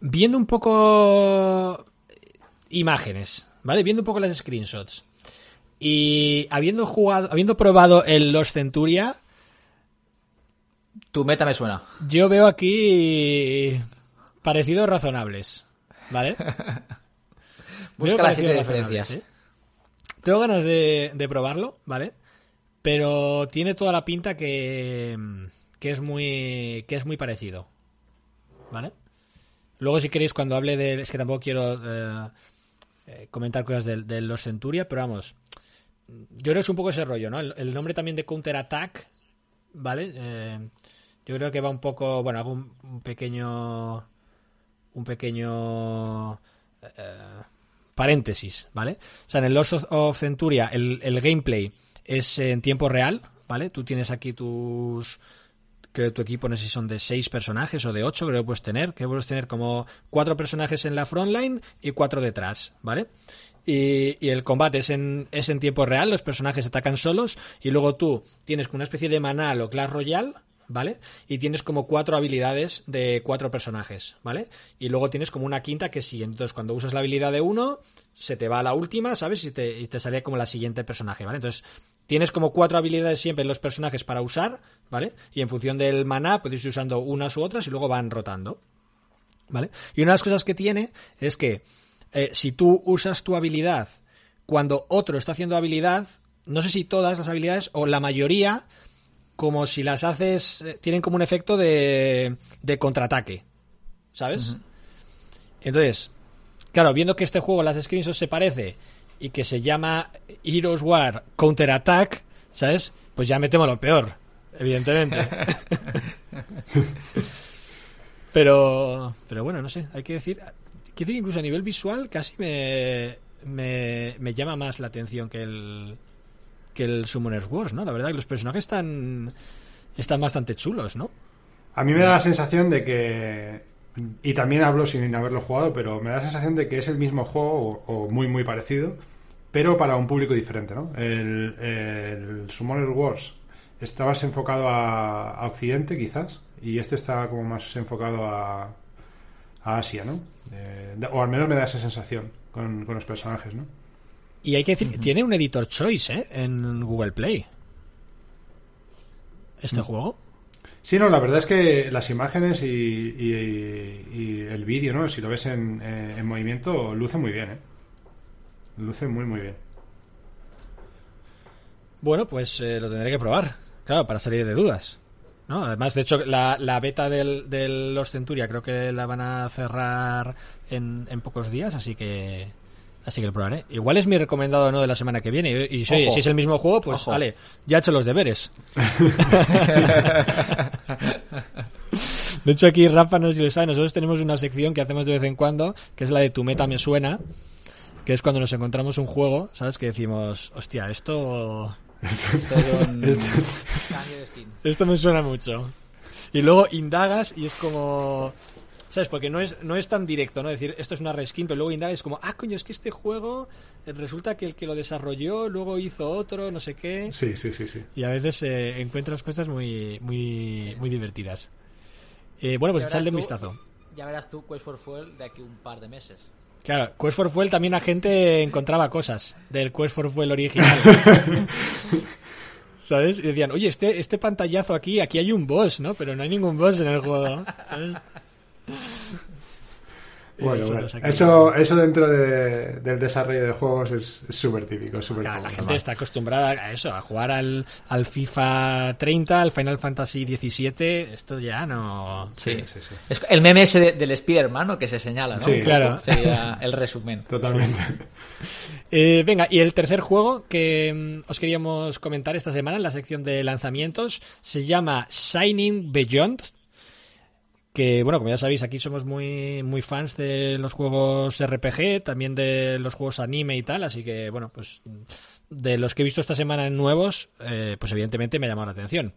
viendo un poco imágenes, ¿vale? Viendo un poco las screenshots y habiendo jugado, habiendo probado el Los Centuria, Tu meta me suena. yo veo aquí parecidos razonables, ¿vale? Busca las siete diferencias. ¿eh? Tengo ganas de, de probarlo, ¿vale? Pero tiene toda la pinta que, que es muy que es muy parecido, ¿vale? Luego si queréis cuando hable de es que tampoco quiero eh, eh, comentar cosas de, los Centuria, pero vamos, yo creo que es un poco ese rollo, ¿no? El, nombre también de Counter Attack, ¿vale? Eh, yo creo que va un poco, bueno, hago un, un pequeño, un pequeño paréntesis, ¿vale? O sea, en el Lost of- Centuria el, el gameplay es en tiempo real, ¿vale? Tú tienes aquí tus... Que tu equipo no sé si son de seis personajes o de ocho, creo que puedes tener. Que puedes tener como cuatro personajes en la frontline y cuatro detrás, ¿vale? Y, y el combate es en, es en tiempo real, los personajes atacan solos y luego tú tienes una especie de manal o Clash Royale, ¿vale? Y tienes como cuatro habilidades de cuatro personajes, ¿vale? Y luego tienes como una quinta que sí. Entonces, cuando usas la habilidad de uno, se te va a la última, ¿sabes? Y te, y te sale como la siguiente personaje, ¿vale? Entonces, tienes como cuatro habilidades siempre en los personajes para usar, ¿vale? Y en función del maná, puedes ir usando unas u otras y luego van rotando. ¿Vale? Y una de las cosas que tiene es que eh, si tú usas tu habilidad cuando otro está haciendo habilidad, no sé si todas las habilidades o la mayoría, como si las haces, eh, tienen como un efecto de, de contraataque. ¿Sabes? Entonces, claro, viendo que este juego, las screenshots se parece y que se llama Heroes War Counter Attack, ¿sabes? Pues ya me temo lo peor, evidentemente. pero, pero bueno, no sé, hay que decir, que decir incluso a nivel visual casi me, me, me llama más la atención que el que el Summoners Wars, ¿no? La verdad que los personajes están están bastante chulos, ¿no? A mí me da la sensación de que y también hablo sin haberlo jugado, pero me da la sensación de que es el mismo juego o, muy muy parecido, pero para un público diferente, ¿no? El, el Summoner Wars está más enfocado a, Occidente, quizás, y este está como más enfocado a, a Asia, ¿no? Eh, o al menos me da esa sensación con, con los personajes, ¿no? Y hay que decir que tiene un editor choice, ¿eh? En Google Play. Este juego. Sí, no, la verdad es que las imágenes y, y- y el vídeo, ¿no? Si lo ves en, eh, en movimiento, luce muy bien, ¿eh? Luce muy, muy bien. Bueno, pues eh, lo tendré que probar. Claro, para salir de dudas. ¿no? Además, de hecho, la, la beta del, del Los Centuria creo que la van a cerrar en, en pocos días, así que así que lo probaré. Igual es mi recomendado no de la semana que viene. Y, y, oye, Ojo. si es el mismo juego, pues Ojo. vale, ya he hecho los deberes. De hecho, aquí Rafa no sé si lo sabe, nosotros tenemos una sección que hacemos de vez en cuando, que es la de Tu meta me suena, que es cuando nos encontramos un juego, ¿sabes? Que decimos, hostia, esto, de skin. esto me suena mucho. Y luego indagas y es como... ¿Sabes? Porque no es, no es tan directo, ¿no? Decir, esto es una reskin, pero luego indagas como, ah, coño, es que este juego eh, resulta que el que lo desarrolló luego hizo otro, no sé qué. Sí, sí, sí, sí. Y a veces eh, encuentras cosas muy, muy, muy divertidas. Eh, bueno, pues Ya echarle un verás tú- vistazo. Ya verás tú Quest for Fuel de aquí un par de meses. Claro, Quest for Fuel también la gente encontraba cosas del Quest for Fuel original. ¿Sabes? Y decían, oye, este, este pantallazo aquí, aquí hay un boss, ¿no? Pero no hay ningún boss en el juego. ¿sabes? Bueno, Eso bueno. Eso, eso dentro de- del desarrollo de juegos es súper típico, súper Claro, la gente está acostumbrada a eso, a jugar al, al FIFA 30, al Final Fantasy 17. Esto ya no. Sí, sí, sí. Es el meme ese de- del Spider-Man, ¿no? Que se señala, ¿no? Sí. Claro. Sería el resumen. Totalmente. Eh, venga, y el tercer juego que mm, os queríamos comentar esta semana en la sección de lanzamientos se llama Shining Beyond. Que, bueno, como ya sabéis, aquí somos muy, muy fans de los juegos RPG, también de los juegos anime y tal, así que, bueno, pues de los que he visto esta semana en nuevos, eh, pues evidentemente me ha llamado la atención.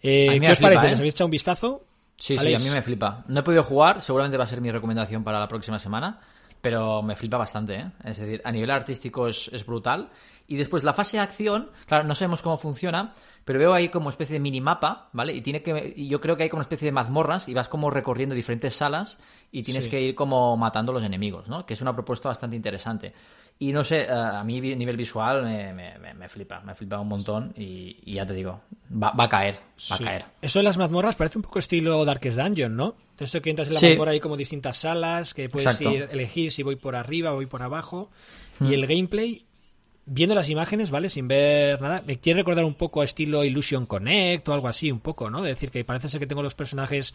Eh, ¿Qué os flipa, parece? ¿eh? ¿Les habéis echado un vistazo? Sí, sí, a mí me flipa. No he podido jugar, seguramente va a ser mi recomendación para la próxima semana, pero me flipa bastante, ¿eh? Es decir, a nivel artístico es, es brutal. Y después la fase de acción, claro, no sabemos cómo funciona, pero veo ahí como especie de minimapa, ¿vale? Y tiene que, y yo creo que hay como una especie de mazmorras y vas como recorriendo diferentes salas y tienes Sí. que ir como matando a los enemigos, ¿no? Que es una propuesta bastante interesante. Y no sé, eh, a mí a nivel visual me, me- me- me flipa, me flipa un montón y, y ya te digo, va, va a caer, va Sí. a caer. Eso de las mazmorras parece un poco estilo Darkest Dungeon, ¿no? Esto que entras en la Sí. mazmorra hay como distintas salas, que puedes ir, elegir si voy por arriba o voy por abajo. Y el gameplay, viendo las imágenes, ¿vale? Sin ver nada, me quiere recordar un poco a estilo Illusion Connect o algo así, un poco, ¿no? De decir que parece ser que tengo los personajes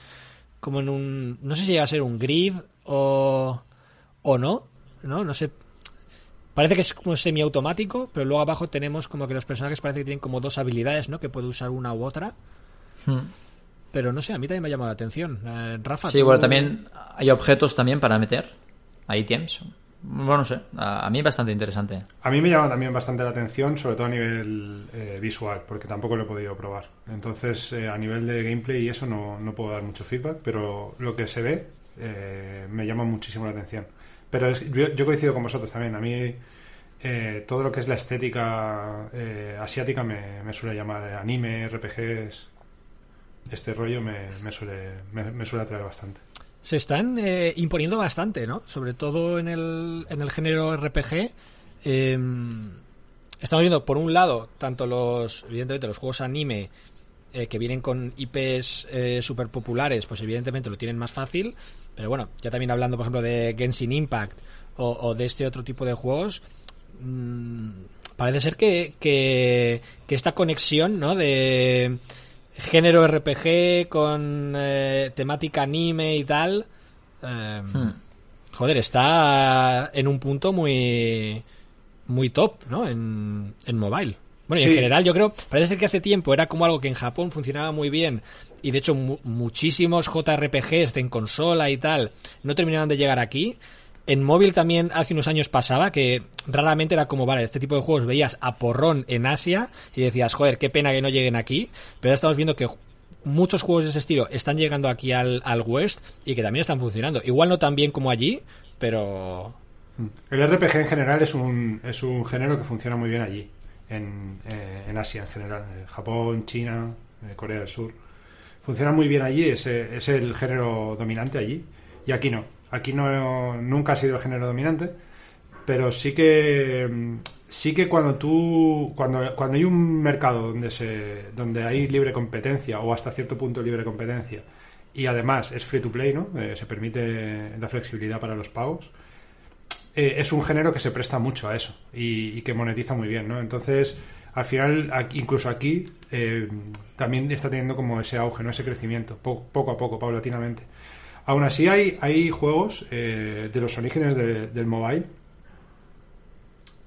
como en un... No sé si llega a ser un grid o, o no, ¿no? No sé. Parece que es como semiautomático, pero luego abajo tenemos como que los personajes parece que tienen como dos habilidades, ¿no? Que puede usar una u otra. Hmm. Pero no sé, a mí también me ha llamado la atención. Eh, Rafa. Sí, tú- bueno, también hay objetos también para meter. Hay ítems. Bueno, no sé. A, a mí bastante interesante. A mí me llama también bastante la atención, sobre todo a nivel eh, visual, porque tampoco lo he podido probar. Entonces, eh, a nivel de gameplay y eso no, no puedo dar mucho feedback, pero lo que se ve eh, me llama muchísimo la atención. Pero es- yo, yo coincido con vosotros también. A mí eh, todo lo que es la estética asiática me, suele llamar anime, RPGs. Este rollo me, suele, me suele atraer bastante. Se están eh, imponiendo bastante, ¿no? Sobre todo en el, en el género RPG. Eh, estamos viendo, por un lado, tanto los, evidentemente, los juegos anime eh, que vienen con IPs eh, súper populares, pues evidentemente lo tienen más fácil. Pero bueno, ya también hablando, por ejemplo, de Genshin Impact o, de este otro tipo de juegos, mmm, parece ser que, que, esta conexión, ¿no? De género RPG con eh, temática anime y tal, eh, hmm. joder, está en un punto muy muy top, ¿no? En, en mobile. Bueno, y en general yo creo, parece ser que hace tiempo era como algo que en Japón funcionaba muy bien y de hecho muchísimos JRPGs en consola y tal no terminaban de llegar aquí en móvil también hace unos años pasaba que raramente era como, vale, este tipo de juegos veías a porrón en Asia y decías, joder, qué pena que no lleguen aquí, pero ahora estamos viendo que muchos juegos de ese estilo están llegando aquí al, al West y que también están funcionando. Igual no tan bien como allí, pero... El RPG en general es un, es un género que funciona muy bien allí, en, eh, en Asia en general, Japón, China, eh, Corea del Sur. Funciona muy bien allí, es, es el género dominante allí, y aquí no. Aquí no nunca ha sido el género dominante, pero sí que sí que cuando tú cuando, cuando hay un mercado donde se donde hay libre competencia o hasta cierto punto libre competencia y además es free to play, ¿no? Eh, se permite la flexibilidad para los pagos. Eh, es un género que se presta mucho a eso y, que monetiza muy bien, ¿no? Entonces, al final, incluso aquí, eh, también está teniendo como ese auge, ¿no? Ese crecimiento, poco a poco, paulatinamente. Aún así hay, hay juegos eh, de los orígenes del mobile.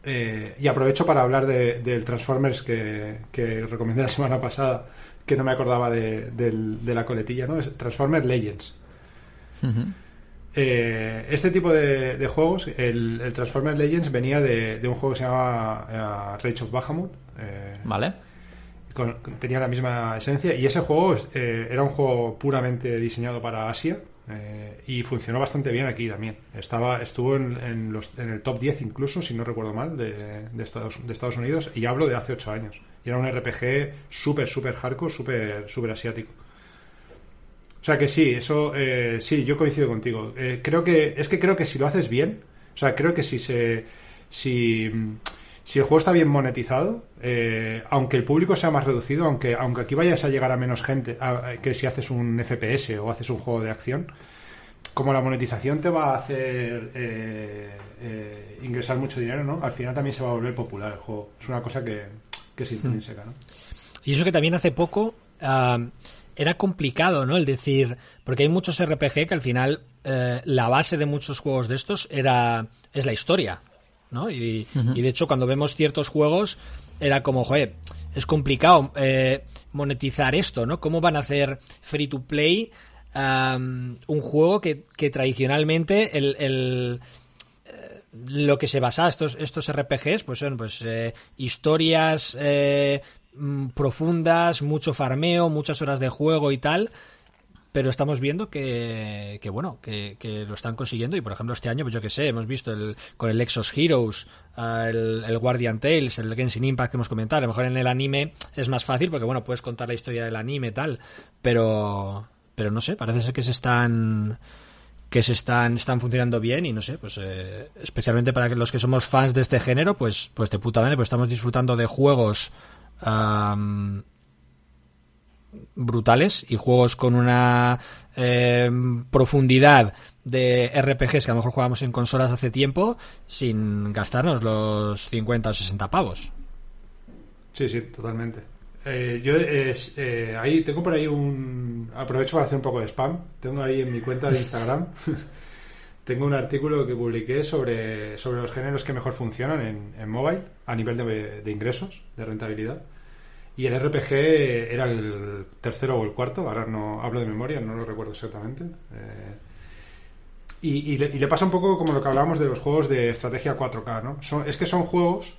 Eh, y aprovecho para hablar del Transformers que, recomendé la semana pasada, que no me acordaba de, la coletilla, ¿no? Es Transformers Legends. Eh, este tipo de, juegos, el, Transformers Legends venía de, un juego que se llamaba Rage of Bahamut. vale. tenía la misma esencia y ese juego era un juego puramente diseñado para Asia eh, y funcionó bastante bien aquí también. Estaba, estuvo en, en, el top 10 incluso, si no recuerdo mal, de, Estados, de Estados Unidos. Y hablo de hace 8 años. Y era un RPG súper, súper hardcore, súper, súper asiático. O sea que sí, eso eh, sí, yo coincido contigo. Eh, creo que es que creo que si lo haces bien, o sea, creo que si se si si el juego está bien monetizado, aunque el público sea más reducido, aunque aunque aquí vayas a llegar a menos gente que si haces un FPS o haces un juego de acción, como la monetización te va a hacer eh, eh, ingresar mucho dinero, ¿no? Al final también se va a volver popular el juego. Es una cosa que, que es intrínseca, ¿no? Y eso que también hace poco era complicado, ¿no? El decir, porque hay muchos RPG que al final eh, la base de muchos juegos de estos era es la historia, ¿no? Y, y de hecho cuando vemos ciertos juegos era como, joder, es complicado monetizar esto, ¿no? ¿Cómo van a hacer free to play un juego que, tradicionalmente el, el eh, lo que se basa estos estos RPGs pues son pues eh, historias eh, mm, profundas mucho farmeo muchas horas de juego y tal pero estamos viendo que, que bueno, que, lo están consiguiendo. Y por ejemplo este año, pues yo que sé, hemos visto el, con el Exos Heroes, el, el, Guardian Tales, el Genshin Impact que hemos comentado, a lo mejor en el anime es más fácil porque bueno, puedes contar la historia del anime tal, pero pero no sé, parece ser que se están que se están están funcionando bien y no sé, pues eh, especialmente para los que somos fans de este género, pues pues de puta madre, pues estamos disfrutando de juegos brutales y juegos con una em, profundidad de RPGs que a lo mejor jugamos en consolas hace tiempo sin gastarnos los 50 o 60 pavos. Sí, sí, totalmente. Eh, yo eh, ahí tengo por ahí un aprovecho para hacer un poco de spam. Tengo ahí en mi cuenta de Instagram tengo un artículo que publiqué sobre, sobre los géneros que mejor funcionan en, en mobile a nivel de, ingresos, de rentabilidad. Y el RPG era el tercero o el cuarto, ahora no hablo de memoria, no lo recuerdo exactamente. Eh, y, le, pasa un poco como lo que hablábamos de los juegos de estrategia 4K, ¿no? Es que son juegos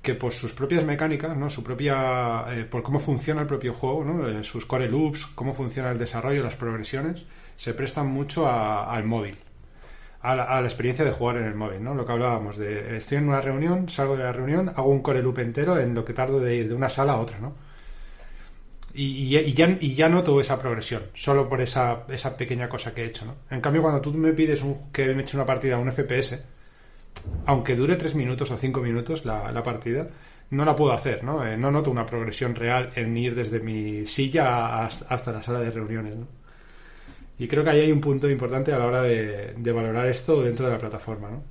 que por sus propias mecánicas, ¿no? Su propia, eh, por cómo funciona el propio juego, ¿no? Eh, sus core loops, cómo funciona el desarrollo, las progresiones, se prestan mucho al móvil, a la, experiencia de jugar en el móvil, ¿no? Lo que hablábamos de, estoy en una reunión, salgo de la reunión, hago un core loop entero en lo que tardo de ir de una sala a otra, ¿no? Y, ya, y ya noto esa progresión, solo por esa, esa pequeña cosa que he hecho, ¿no? En cambio, cuando tú me pides que me eche una partida a un FPS, aunque dure tres minutos o cinco minutos la, partida, no la puedo hacer, ¿no? Eh, no noto una progresión real en ir desde mi silla hasta la sala de reuniones, ¿no? Y creo que ahí hay un punto importante a la hora de, de valorar esto dentro de la plataforma, ¿no?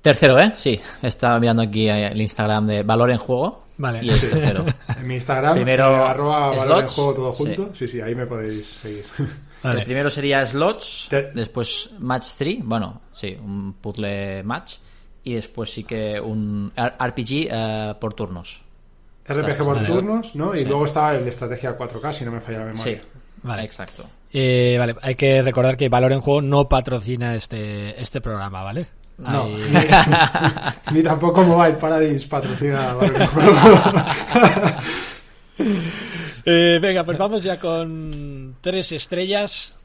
Tercero, ¿eh? Sí, estaba mirando aquí el Instagram de Valor en Juego. Vale. Y es tercero. En mi Instagram, Primero, eh, arroba valor en slots. juego todo junto. Sí. sí, ahí me podéis seguir. Vale. El primero sería Slots, después Match 3, bueno, sí, un puzzle match, y después sí que un RPG eh, por turnos. RPG por Vale. turnos, ¿no? Y Sí. luego estaba el estrategia 4K, si no me falla la memoria. Sí, Vale. exacto. Eh, vale, hay que recordar que Valor en Juego no patrocina este, este programa, ¿vale? No, ni tampoco Mobile Paradise patrocina Valor en Juego. Eh, venga, pues vamos ya con tres estrellas.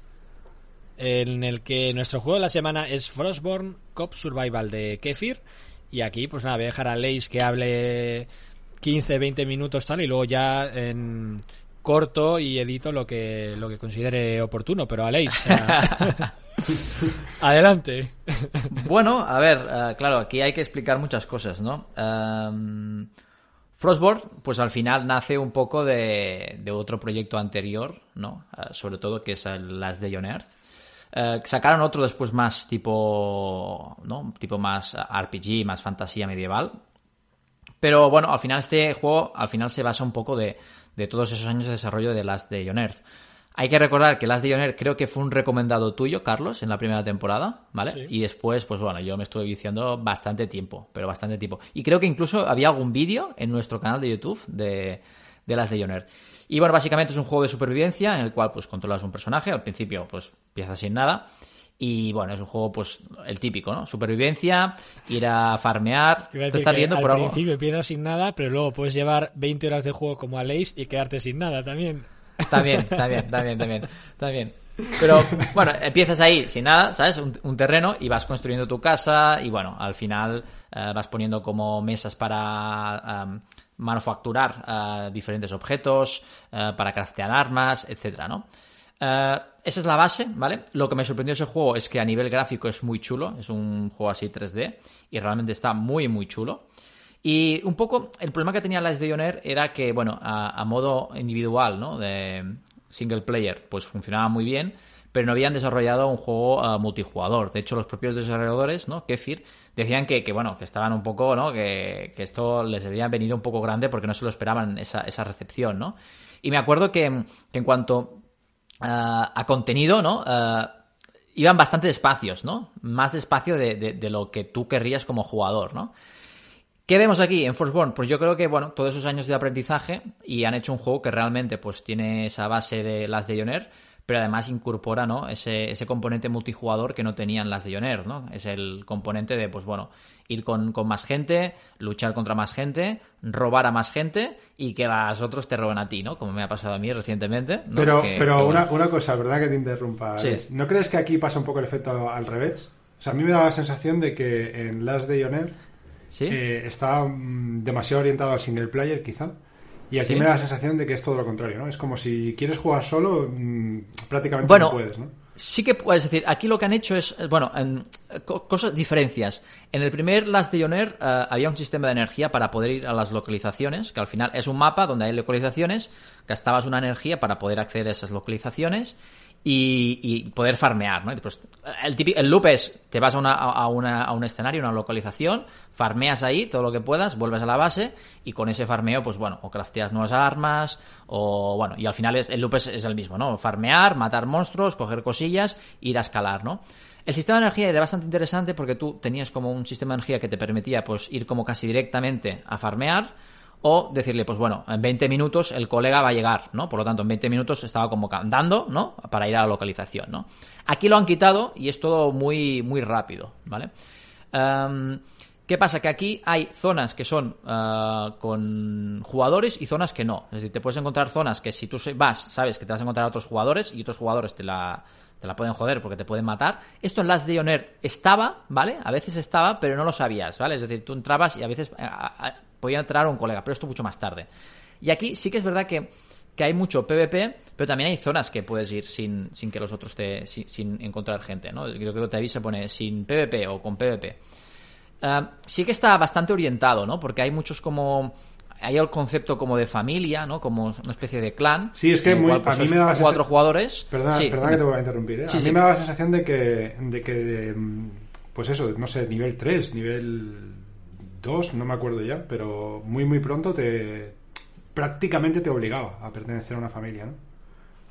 En el que nuestro juego de la semana es Frostborn Cop Survival de Kefir. Y aquí, pues nada, voy a dejar a Leis que hable 15, 20 minutos tal. Y luego ya en corto y edito lo que, lo que considere oportuno. Pero a Leis, o sea, adelante. Bueno, a ver, eh, claro, aquí hay que explicar muchas cosas, ¿no? Ehm, Frostborn, pues al final nace un poco de, de otro proyecto anterior, ¿no? Eh, sobre todo que es el Last Day on Earth. Eh, sacaron otro después más tipo, ¿no? Tipo más RPG, más fantasía medieval. Pero bueno, al final este juego al final se basa un poco de, de todos esos años de desarrollo de Last Day on Earth. Hay que recordar que Last Day on Earth creo que fue un recomendado tuyo, Carlos, en la primera temporada, ¿vale? Sí. Y después, pues bueno, yo me estuve viciando bastante tiempo, pero bastante tiempo. Y creo que incluso había algún vídeo en nuestro canal de YouTube de, de Last Day on Earth. Y bueno, básicamente es un juego de supervivencia en el cual pues controlas un personaje, al principio pues empiezas sin nada. Y bueno, es un juego, pues, el típico, ¿no? Supervivencia, ir a farmear. Te estás riendo al por algo. principio empiezas sin nada, pero luego puedes llevar 20 horas de juego como a Leis y quedarte sin nada también. También, también, también, también, también. Pero bueno, empiezas ahí sin nada, ¿sabes? Un, un terreno y vas construyendo tu casa y bueno, al final eh, vas poniendo como mesas para manufacturar eh, diferentes objetos, eh, para craftear armas, etcétera, ¿no? Eh, esa es la base, ¿vale? Lo que me sorprendió de ese juego es que a nivel gráfico es muy chulo, es un juego así 3D y realmente está muy, muy chulo. Y un poco el problema que tenía Day on Air era que, bueno, a, modo individual, ¿no? De single player, pues funcionaba muy bien, pero no habían desarrollado un juego eh, multijugador. De hecho, los propios desarrolladores, ¿no? Kefir, decían que, que, bueno, que estaban un poco, ¿no? Que, que esto les había venido un poco grande porque no se lo esperaban esa, esa recepción, ¿no? Y me acuerdo que, en cuanto a contenido, ¿no? Eh, iban bastante despacios, ¿no? Más despacio de, de, de lo que tú querrías como jugador, ¿no? ¿Qué vemos aquí en Forsborn? Pues yo creo que, bueno, todos esos años de aprendizaje y han hecho un juego que realmente pues tiene esa base de las de Ioner, pero además incorpora, ¿no? Ese, ese componente multijugador que no tenían las de Ioner, ¿no? Es el componente de, pues bueno, ir con, con, más gente, luchar contra más gente, robar a más gente y que los otros te roben a ti, ¿no? Como me ha pasado a mí recientemente. ¿no? Pero, pero una, una cosa, ¿verdad que te interrumpa? Sí. ¿No crees que aquí pasa un poco el efecto al revés? O sea, a mí me da la sensación de que en Last Day on Earth ¿Sí? eh, está mm, demasiado orientado al single player, quizá. Y aquí ¿Sí? me da la sensación de que es todo lo contrario, ¿no? Es como si quieres jugar solo, mm, prácticamente Bueno, no puedes, ¿no? Sí que puedes decir, aquí lo que han hecho es, eh, bueno, en, co- cosas, diferencias. En el primer Last Air eh, había un sistema de energía para poder ir a las localizaciones, que al final es un mapa donde hay localizaciones, gastabas una energía para poder acceder a esas localizaciones y, y poder farmear, ¿no? Pues, el, el loop es, te vas a, una, a, una- a un escenario, una localización, farmeas ahí todo lo que puedas, vuelves a la base y con ese farmeo, pues bueno, o crafteas nuevas armas, o bueno, y al final es, el loop es, es el mismo, ¿no? Farmear, matar monstruos, coger cosillas, ir a escalar, ¿no? El sistema de energía era bastante interesante porque tú tenías como un sistema de energía que te permitía pues ir como casi directamente a farmear o decirle, pues bueno, en 20 minutos el colega va a llegar, ¿no? Por lo tanto, en 20 minutos estaba como andando, ¿no? Para ir a la localización, ¿no? Aquí lo han quitado y es todo muy, muy rápido, ¿vale? Em, ¿Qué pasa? Que aquí hay zonas que son uh, con jugadores y zonas que no. Es decir, te puedes encontrar zonas que si tú vas, sabes que te vas a encontrar a otros jugadores y otros jugadores te la, te la pueden joder porque te pueden matar. Esto en Last Day on estaba, ¿vale? A veces estaba, pero no lo sabías, ¿vale? Es decir, tú entrabas y a veces podía entrar un colega, pero esto mucho más tarde. Y aquí sí que es verdad que, que hay mucho PvP, pero también hay zonas que puedes ir sin, sin que los otros te. Sin, sin encontrar gente, ¿no? Creo que te avisa, pone sin PvP o con PvP. Uh, sí que está bastante orientado, ¿no? Porque hay muchos como hay el concepto como de familia, ¿no? Como una especie de clan. Sí, es que muy- cual, pues, a mí me daba cuatro jugadores. Perdona, Sí, perdona que te voy a interrumpir. ¿eh? Sí, a mí sí. me da la sensación de que, de que mm, pues eso, no sé, nivel 3, nivel 2, no me acuerdo ya, pero muy, muy pronto te prácticamente te obligaba a pertenecer a una familia, ¿no?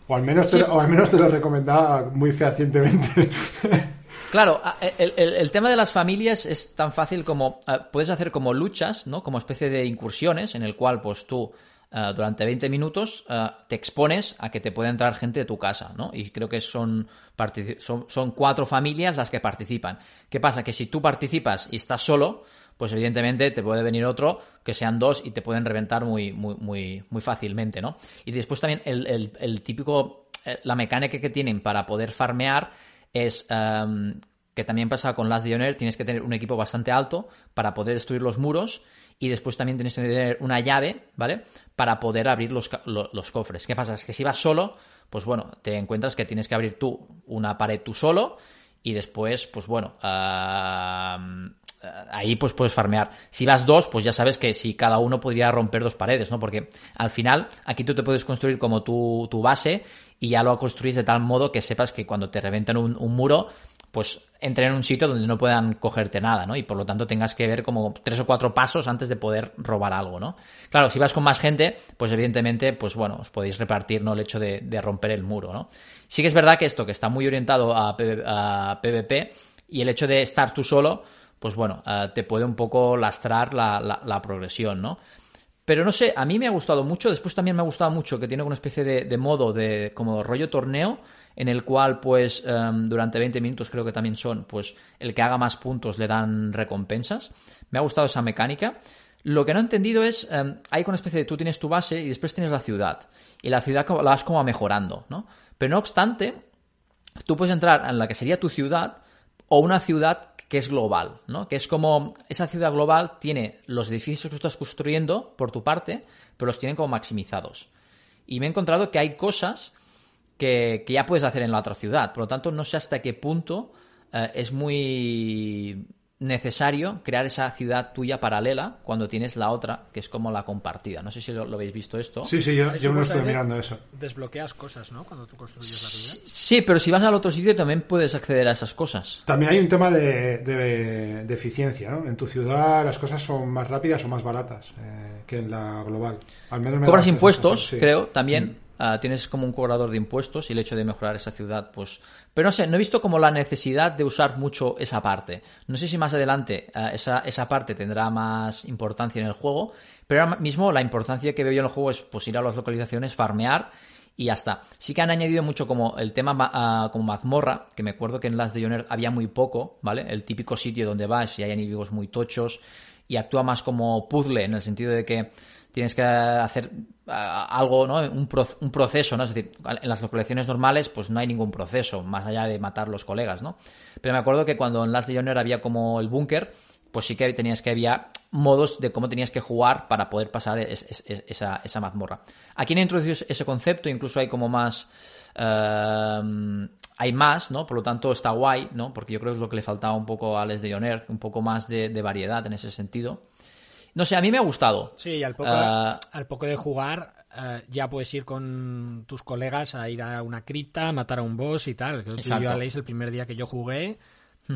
O al menos te, Sí. o al menos te lo recomendaba muy fehacientemente. Claro, el, el- el tema de las familias es tan fácil como puedes hacer como luchas, ¿no? Como especie de incursiones en el cual pues tú eh, durante 20 minutos eh, te expones a que te pueda entrar gente de tu casa, ¿no? Y creo que son, son, son cuatro familias las que participan. ¿Qué pasa? Que si tú participas y estás solo, pues evidentemente te puede venir otro que sean dos y te pueden reventar muy, muy, muy, muy fácilmente, ¿no? Y después también el, el- el típico, eh, la mecánica que tienen para poder farmear es em, que también pasa con Last Dioner, tienes que tener un equipo bastante alto para poder destruir los muros y después también tienes que tener una llave, ¿vale? Para poder abrir los, ca- lo- los cofres. ¿Qué pasa? Es que si vas solo, pues bueno, te encuentras que tienes que abrir tú una pared tú solo y después, pues bueno, am, ahí pues puedes farmear. Si vas dos, pues ya sabes que si cada uno podría romper dos paredes, ¿no? Porque al final aquí tú te puedes construir como tu, tu base y ya lo construís de tal modo que sepas que cuando te reventan un muro, pues entren en un sitio donde no puedan cogerte nada, ¿no? Y por lo tanto tengas que ver como tres o cuatro pasos antes de poder robar algo, ¿no? Claro, si vas con más gente, pues evidentemente, pues bueno, os podéis repartir, ¿no? El hecho de, romper el muro, ¿no? Sí que es verdad que esto, que está muy orientado a, a PvP y el hecho de estar tú solo, pues bueno, eh, te puede un poco lastrar la, la- la progresión, ¿no? Pero no sé, a mí me ha gustado mucho. Después también me ha gustado mucho que tiene una especie de, de modo de como rollo torneo en el cual pues em, durante 20 minutos creo que también son, pues el que haga más puntos le dan recompensas. Me ha gustado esa mecánica. Lo que no he entendido es, em, hay una especie de tú tienes tu base y después tienes la ciudad. Y la ciudad la vas como mejorando, ¿no? Pero no obstante, tú puedes entrar en la que sería tu ciudad o una ciudad que es global, ¿no? Que es como esa ciudad global tiene los edificios que estás construyendo por tu parte, pero los tienen como maximizados. Y me he encontrado que hay cosas que, que ya puedes hacer en la otra ciudad. Por lo tanto, no sé hasta qué punto eh, es muy necesario crear esa ciudad tuya paralela cuando tienes la otra, que es como la compartida. No sé si lo, lo habéis visto esto. sí, sí, yo, yo me lo estoy mirando eso. Desbloqueas cosas, ¿no? Cuando tú construyes la ciudad. Sí, pero si vas al otro sitio también puedes acceder a esas cosas. También hay un tema de, de- de eficiencia, ¿no? En tu ciudad las cosas son más rápidas o más baratas eh, que en la global. Al menos me Cobras impuestos, sí. creo, también. Ah, tienes como un cobrador de impuestos y el hecho de mejorar esa ciudad, pues... Pero no sé, no he visto como la necesidad de usar mucho esa parte. No sé si más adelante ah, esa, esa parte tendrá más importancia en el juego, pero ahora mismo la importancia que veo yo en el juego es pues ir a las localizaciones, farmear y ya está. Sí que han añadido mucho como el tema ma- ah, como mazmorra, que me acuerdo que en Last Legionnaire había muy poco, ¿vale? El típico sitio donde vas y hay enemigos muy tochos y actúa más como puzzle en el sentido de que tienes que hacer algo, ¿no? Un, pro- un proceso, ¿no? Es decir, en las localizaciones normales pues no hay ningún proceso, más allá de matar los colegas, ¿no? Pero me acuerdo que cuando en Last Legionnaire había como el búnker, pues sí que tenías que había modos de cómo tenías que jugar para poder pasar es- es- es- esa, esa mazmorra. Aquí han introducido ese concepto, incluso hay como más... eh, hay más, ¿no? Por lo tanto está guay, ¿no? Porque yo creo que es lo que le faltaba un poco a Les de Joner, un poco más de variedad en ese sentido. No sé, a mí me ha gustado. Sí, y al poco, Ah, al poco de jugar eh, ya puedes ir con tus colegas a ir a una cripta, a matar a un boss y tal. Que tú y yo, Aleix, el primer día que yo jugué,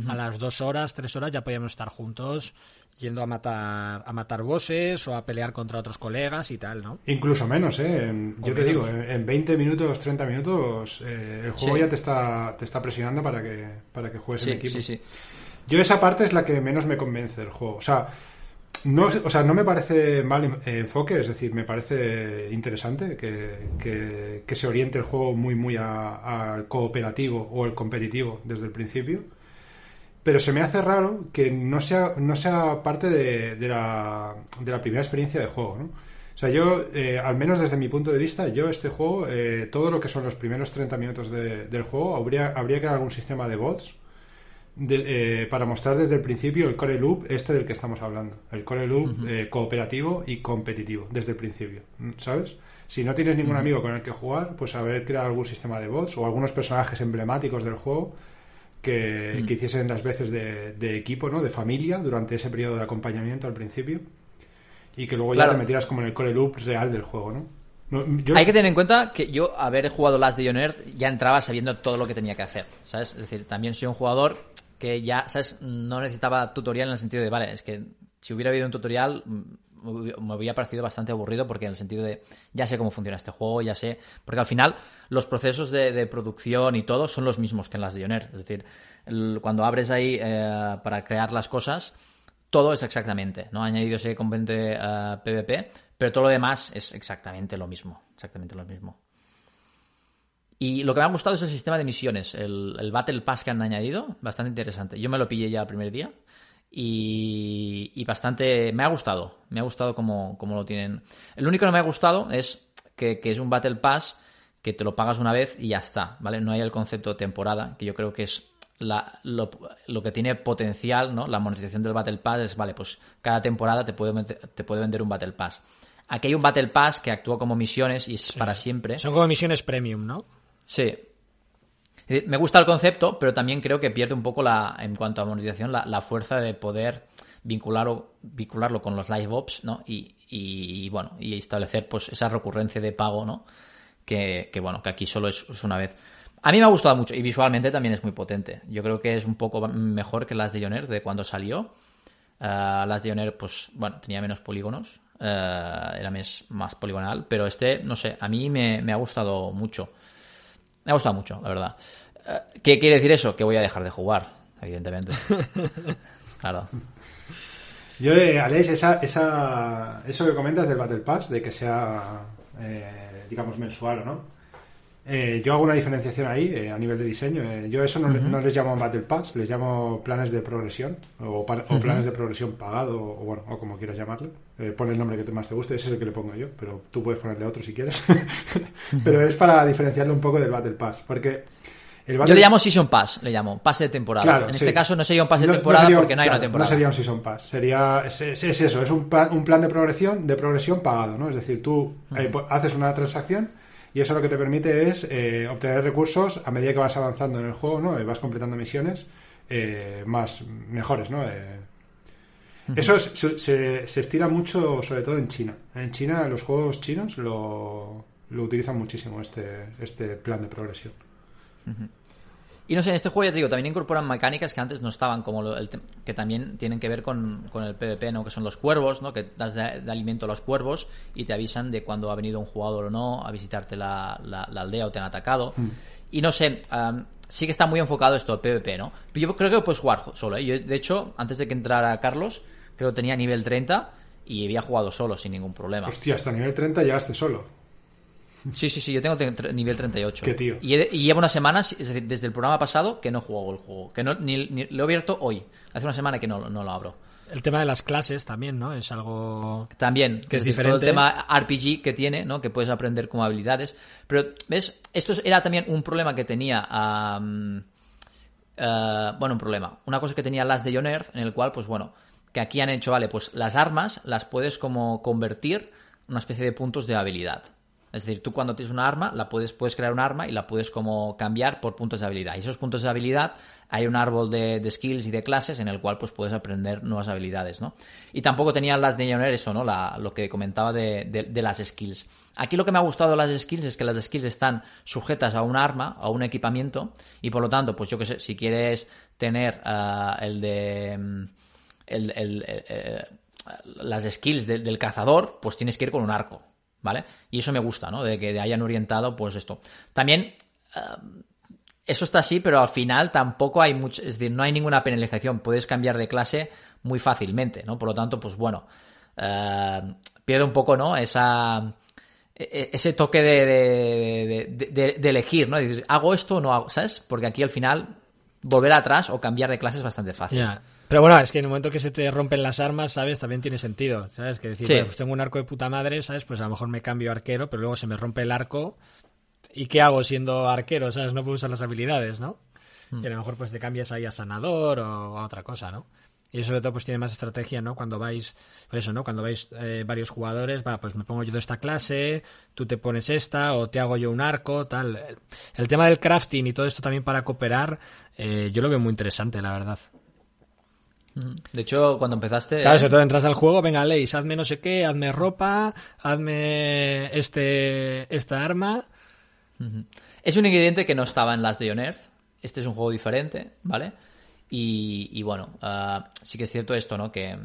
a las dos horas, tres horas ya podíamos estar juntos yendo a matar a matar bosses o a pelear contra otros colegas y tal, ¿no? Incluso menos, ¿eh? En- yo te digo, en, en 20 minutos, 30 minutos, eh, el juego Sí. ya te está, te está presionando para que, para que juegues en sí, equipo. sí, sí. Yo esa parte es la que menos me convence del juego. O sea, no, o sea, no me parece mal en- enfoque, es decir, me parece interesante que, que- se oriente el juego muy, muy al cooperativo o el competitivo desde el principio. Pero se me hace raro que no sea, no sea parte de, de la, de la primera experiencia de juego, ¿no? O sea, yo, eh, al menos desde mi punto de vista, yo este juego, eh, todo lo que son los primeros 30 minutos de- del juego, habría, habría que crear algún sistema de bots de- eh, para mostrar desde el principio el core loop este del que estamos hablando. El core loop eh, cooperativo y competitivo desde el principio, ¿sabes? Si no tienes ningún amigo con el que jugar, pues haber creado algún sistema de bots o algunos personajes emblemáticos del juego que, que hiciesen las veces de, de equipo, ¿no? De familia durante ese periodo de acompañamiento al principio. y que luego Claro. ya te metieras como en el core loop real del juego, ¿no? No, yo- Hay que tener en cuenta que yo, haber jugado Last Day on Earth, ya entraba sabiendo todo lo que tenía que hacer, ¿sabes? Es decir, también soy un jugador que ya, ¿sabes? No necesitaba tutorial en el sentido de, vale, es que si hubiera habido un tutorial me hubi- me habría parecido bastante aburrido porque en el sentido de, ya sé cómo funciona este juego, ya sé, porque al final los procesos de, de producción y todo son los mismos que en Last Day on Earth. Es decir, cuando abres ahí eh, para crear las cosas, todo es exactamente, ¿no? Ha añadido ese componente eh, PvP, pero todo lo demás es exactamente lo mismo, exactamente lo mismo. Y lo que me ha gustado es el sistema de misiones, el, el Battle Pass que han añadido, bastante interesante. Yo me lo pillé ya el primer día y, y bastante... Me ha gustado, me ha gustado como, lo tienen. El único que no me ha gustado es que, que es un Battle Pass que te lo pagas una vez y ya está, ¿vale? No hay el concepto de temporada, que yo creo que es la- lo, lo que tiene potencial, ¿no? La monetización del Battle Pass es, vale, pues cada temporada te puede, te puede vender un Battle Pass. Aquí hay un Battle Pass que actúa como misiones y es para siempre. Son como misiones premium, ¿no? Sí. Me gusta el concepto, pero también creo que pierde un poco la, en cuanto a monetización, la, fuerza de poder vincularlo, vincularlo con los live ops, ¿no? Y, y, bueno, y establecer pues esa recurrencia de pago, ¿no? Que, que, bueno, que aquí solo es, una vez. A mí me ha gustado mucho y visualmente también es muy potente. Yo creo que es un poco mejor que las de Joner de cuando salió. Eh, las de Joner, pues, bueno, tenía menos polígonos, eh, era más, poligonal, pero este, no sé, a mí me ha gustado mucho. Me ha gustado mucho, la verdad. Eh, ¿Qué quiere decir eso? Que voy a dejar de jugar, evidentemente. Claro. Yo, eh, Alex, esa, esa, eso que comentas del Battle Pass, de que sea, eh, digamos, mensual o no, eh, yo hago una diferenciación ahí eh, a nivel de diseño. eh, yo eso no, le- no les llamo Battle Pass, les llamo planes de progresión o, pa- o planes de progresión pagado o, bueno, o como quieras llamarle. Eh, pon el nombre que te- más te guste, ese es el que le pongo yo, pero tú puedes ponerle otro si quieres. pero es para diferenciarlo un poco del Battle Pass, porque el Yo Battle le llamo Season Pass, le llamo, pase de temporada. Claro, en sí. este caso no sería un pase de no temporada sería porque no hay claro, una temporada. No sería un Season Pass, sería, es, es- es eso, es un plan, un plan de progresión, de progresión pagado, ¿no? Es decir, tú eh, po- haces una transacción y eso lo que te permite es eh, obtener recursos a medida que vas avanzando en el juego, ¿no? Y vas completando misiones eh, más mejores, ¿no? Eh, Eso es- se, se- se estira mucho, sobre todo en China. En China, los juegos chinos lo, lo utilizan muchísimo, este, este plan de progresión. Y no sé, en este juego ya te digo, también incorporan mecánicas que antes no estaban, como lo- el que también tienen que ver con, con el PvP, ¿no? Que son los cuervos, ¿no? Que das de, de alimento a los cuervos y te avisan de cuando ha venido un jugador o no a visitarte la, la- la aldea o te han atacado. Y no sé, am, sí que está muy enfocado esto al PvP, ¿no? Pero yo creo que puedes jugar solo, ¿eh? Yo, de hecho, antes de que entrara Carlos, creo que tenía nivel 30 y había jugado solo sin ningún problema. Hostia, hasta nivel 30 llegaste solo. Sí, sí, sí, yo tengo nivel 38. Qué tío. Y, he- y llevo unas semanas, es decir, desde el programa pasado, que no juego el juego. Que no, ni, ni- lo he abierto hoy. Hace una semana que no, no lo abro. El tema de las clases también, ¿no? Es algo... También, Que es decir, todo diferente. el tema RPG que tiene, ¿no? Que puedes aprender como habilidades. Pero, ¿ves? Esto era también un problema que tenía. eh, bueno, un problema. Una cosa que tenía las de John Earth, en el cual, pues bueno, que aquí han hecho, vale, pues las armas las puedes como convertir en una especie de puntos de habilidad. Es decir, tú cuando tienes una arma, la puedes, puedes crear un arma y la puedes como cambiar por puntos de habilidad. Y esos puntos de habilidad, hay un árbol de, de skills y de clases en el cual pues puedes aprender nuevas habilidades, ¿no? Y tampoco tenían las de Earth eso, ¿no? La- lo que comentaba de, de- las skills. Aquí lo que me ha gustado de las skills es que las skills están sujetas a un arma, a un equipamiento, y por lo tanto, pues yo que sé, si quieres tener ah, el de... mm, el- el- el- eh, las skills del cazador, pues tienes que ir con un arco, ¿vale? Y eso me gusta, ¿no? De que hayan orientado, pues esto. También, ah, eso está así, pero al final tampoco hay mucho, es decir, no hay ninguna penalización. Puedes cambiar de clase muy fácilmente, ¿no? Por lo tanto, pues bueno, eh, pierde un poco, ¿no? Esa, e- e- ese toque de, de, elegir, ¿no? De decir, ¿hago esto o no hago? ¿Sabes? Porque aquí al final volver atrás o cambiar de clase es bastante fácil. Pero bueno, es que en el momento que se te rompen las armas, ¿sabes? También tiene sentido, ¿sabes? Que decir, Sí. bueno, pues tengo un arco de puta madre, ¿sabes? Pues a lo mejor me cambio a arquero, pero luego se me rompe el arco. ¿Y qué hago siendo arquero, ¿sabes? No puedo usar las habilidades, ¿no? Hmm. Y a lo mejor pues te cambias ahí a sanador o a otra cosa, ¿no? Y eso sobre todo pues tiene más estrategia, ¿no? Cuando vais, pues eso, ¿no? Cuando vais eh, varios jugadores, va, pues me pongo yo de esta clase, tú te pones esta, o te hago yo un arco, tal. El tema del crafting y todo esto también para cooperar, eh, yo lo veo muy interesante, la verdad. De hecho, cuando empezaste... Claro, sobre todo entras al juego, venga, Leis, hazme no sé qué, hazme ropa, hazme este esta arma. Es un ingrediente que no estaba en las de Earth. Este es un juego diferente, ¿vale? Y, y bueno, ah, sí que es cierto esto, ¿no? Que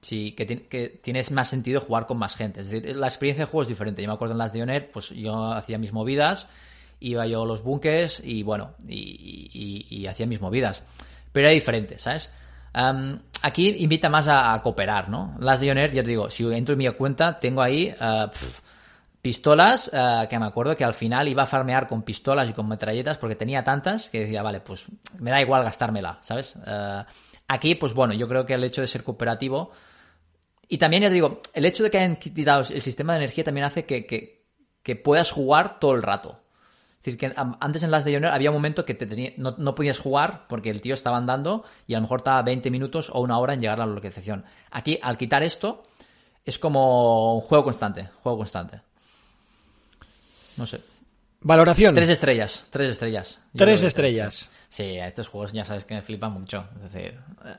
sí, que, ti- que tienes más sentido jugar con más gente. Es decir, la experiencia de juego es diferente. Yo me acuerdo en las de Earth, pues yo hacía mis movidas, iba yo a los bunkers y bueno, y, y- y hacía mis movidas. Pero era diferente, ¿sabes? Aquí invita más a, cooperar, ¿no? Las de Earth, ya te digo, si entro en mi cuenta, tengo ahí ah, pf, pistolas eh, que me acuerdo que al final iba a farmear con pistolas y con metralletas porque tenía tantas que decía, vale, pues me da igual gastármela, ¿sabes? Eh, aquí, pues bueno, yo creo que el hecho de ser cooperativo y también, ya te digo, el hecho de que hayan quitado el sistema de energía también hace que- que puedas jugar todo el rato. Es decir, que antes en las de Honor había un momento que te tenía- no, no podías jugar porque el tío estaba andando y a lo mejor estaba 20 minutos o una hora en llegar a la localización. Aquí, al quitar esto, es como un juego constante, juego constante. No sé. Valoración. Tres estrellas, tres estrellas. Tres estrellas. Sí, a estos juegos ya sabes que me flipan mucho. Es decir, eh,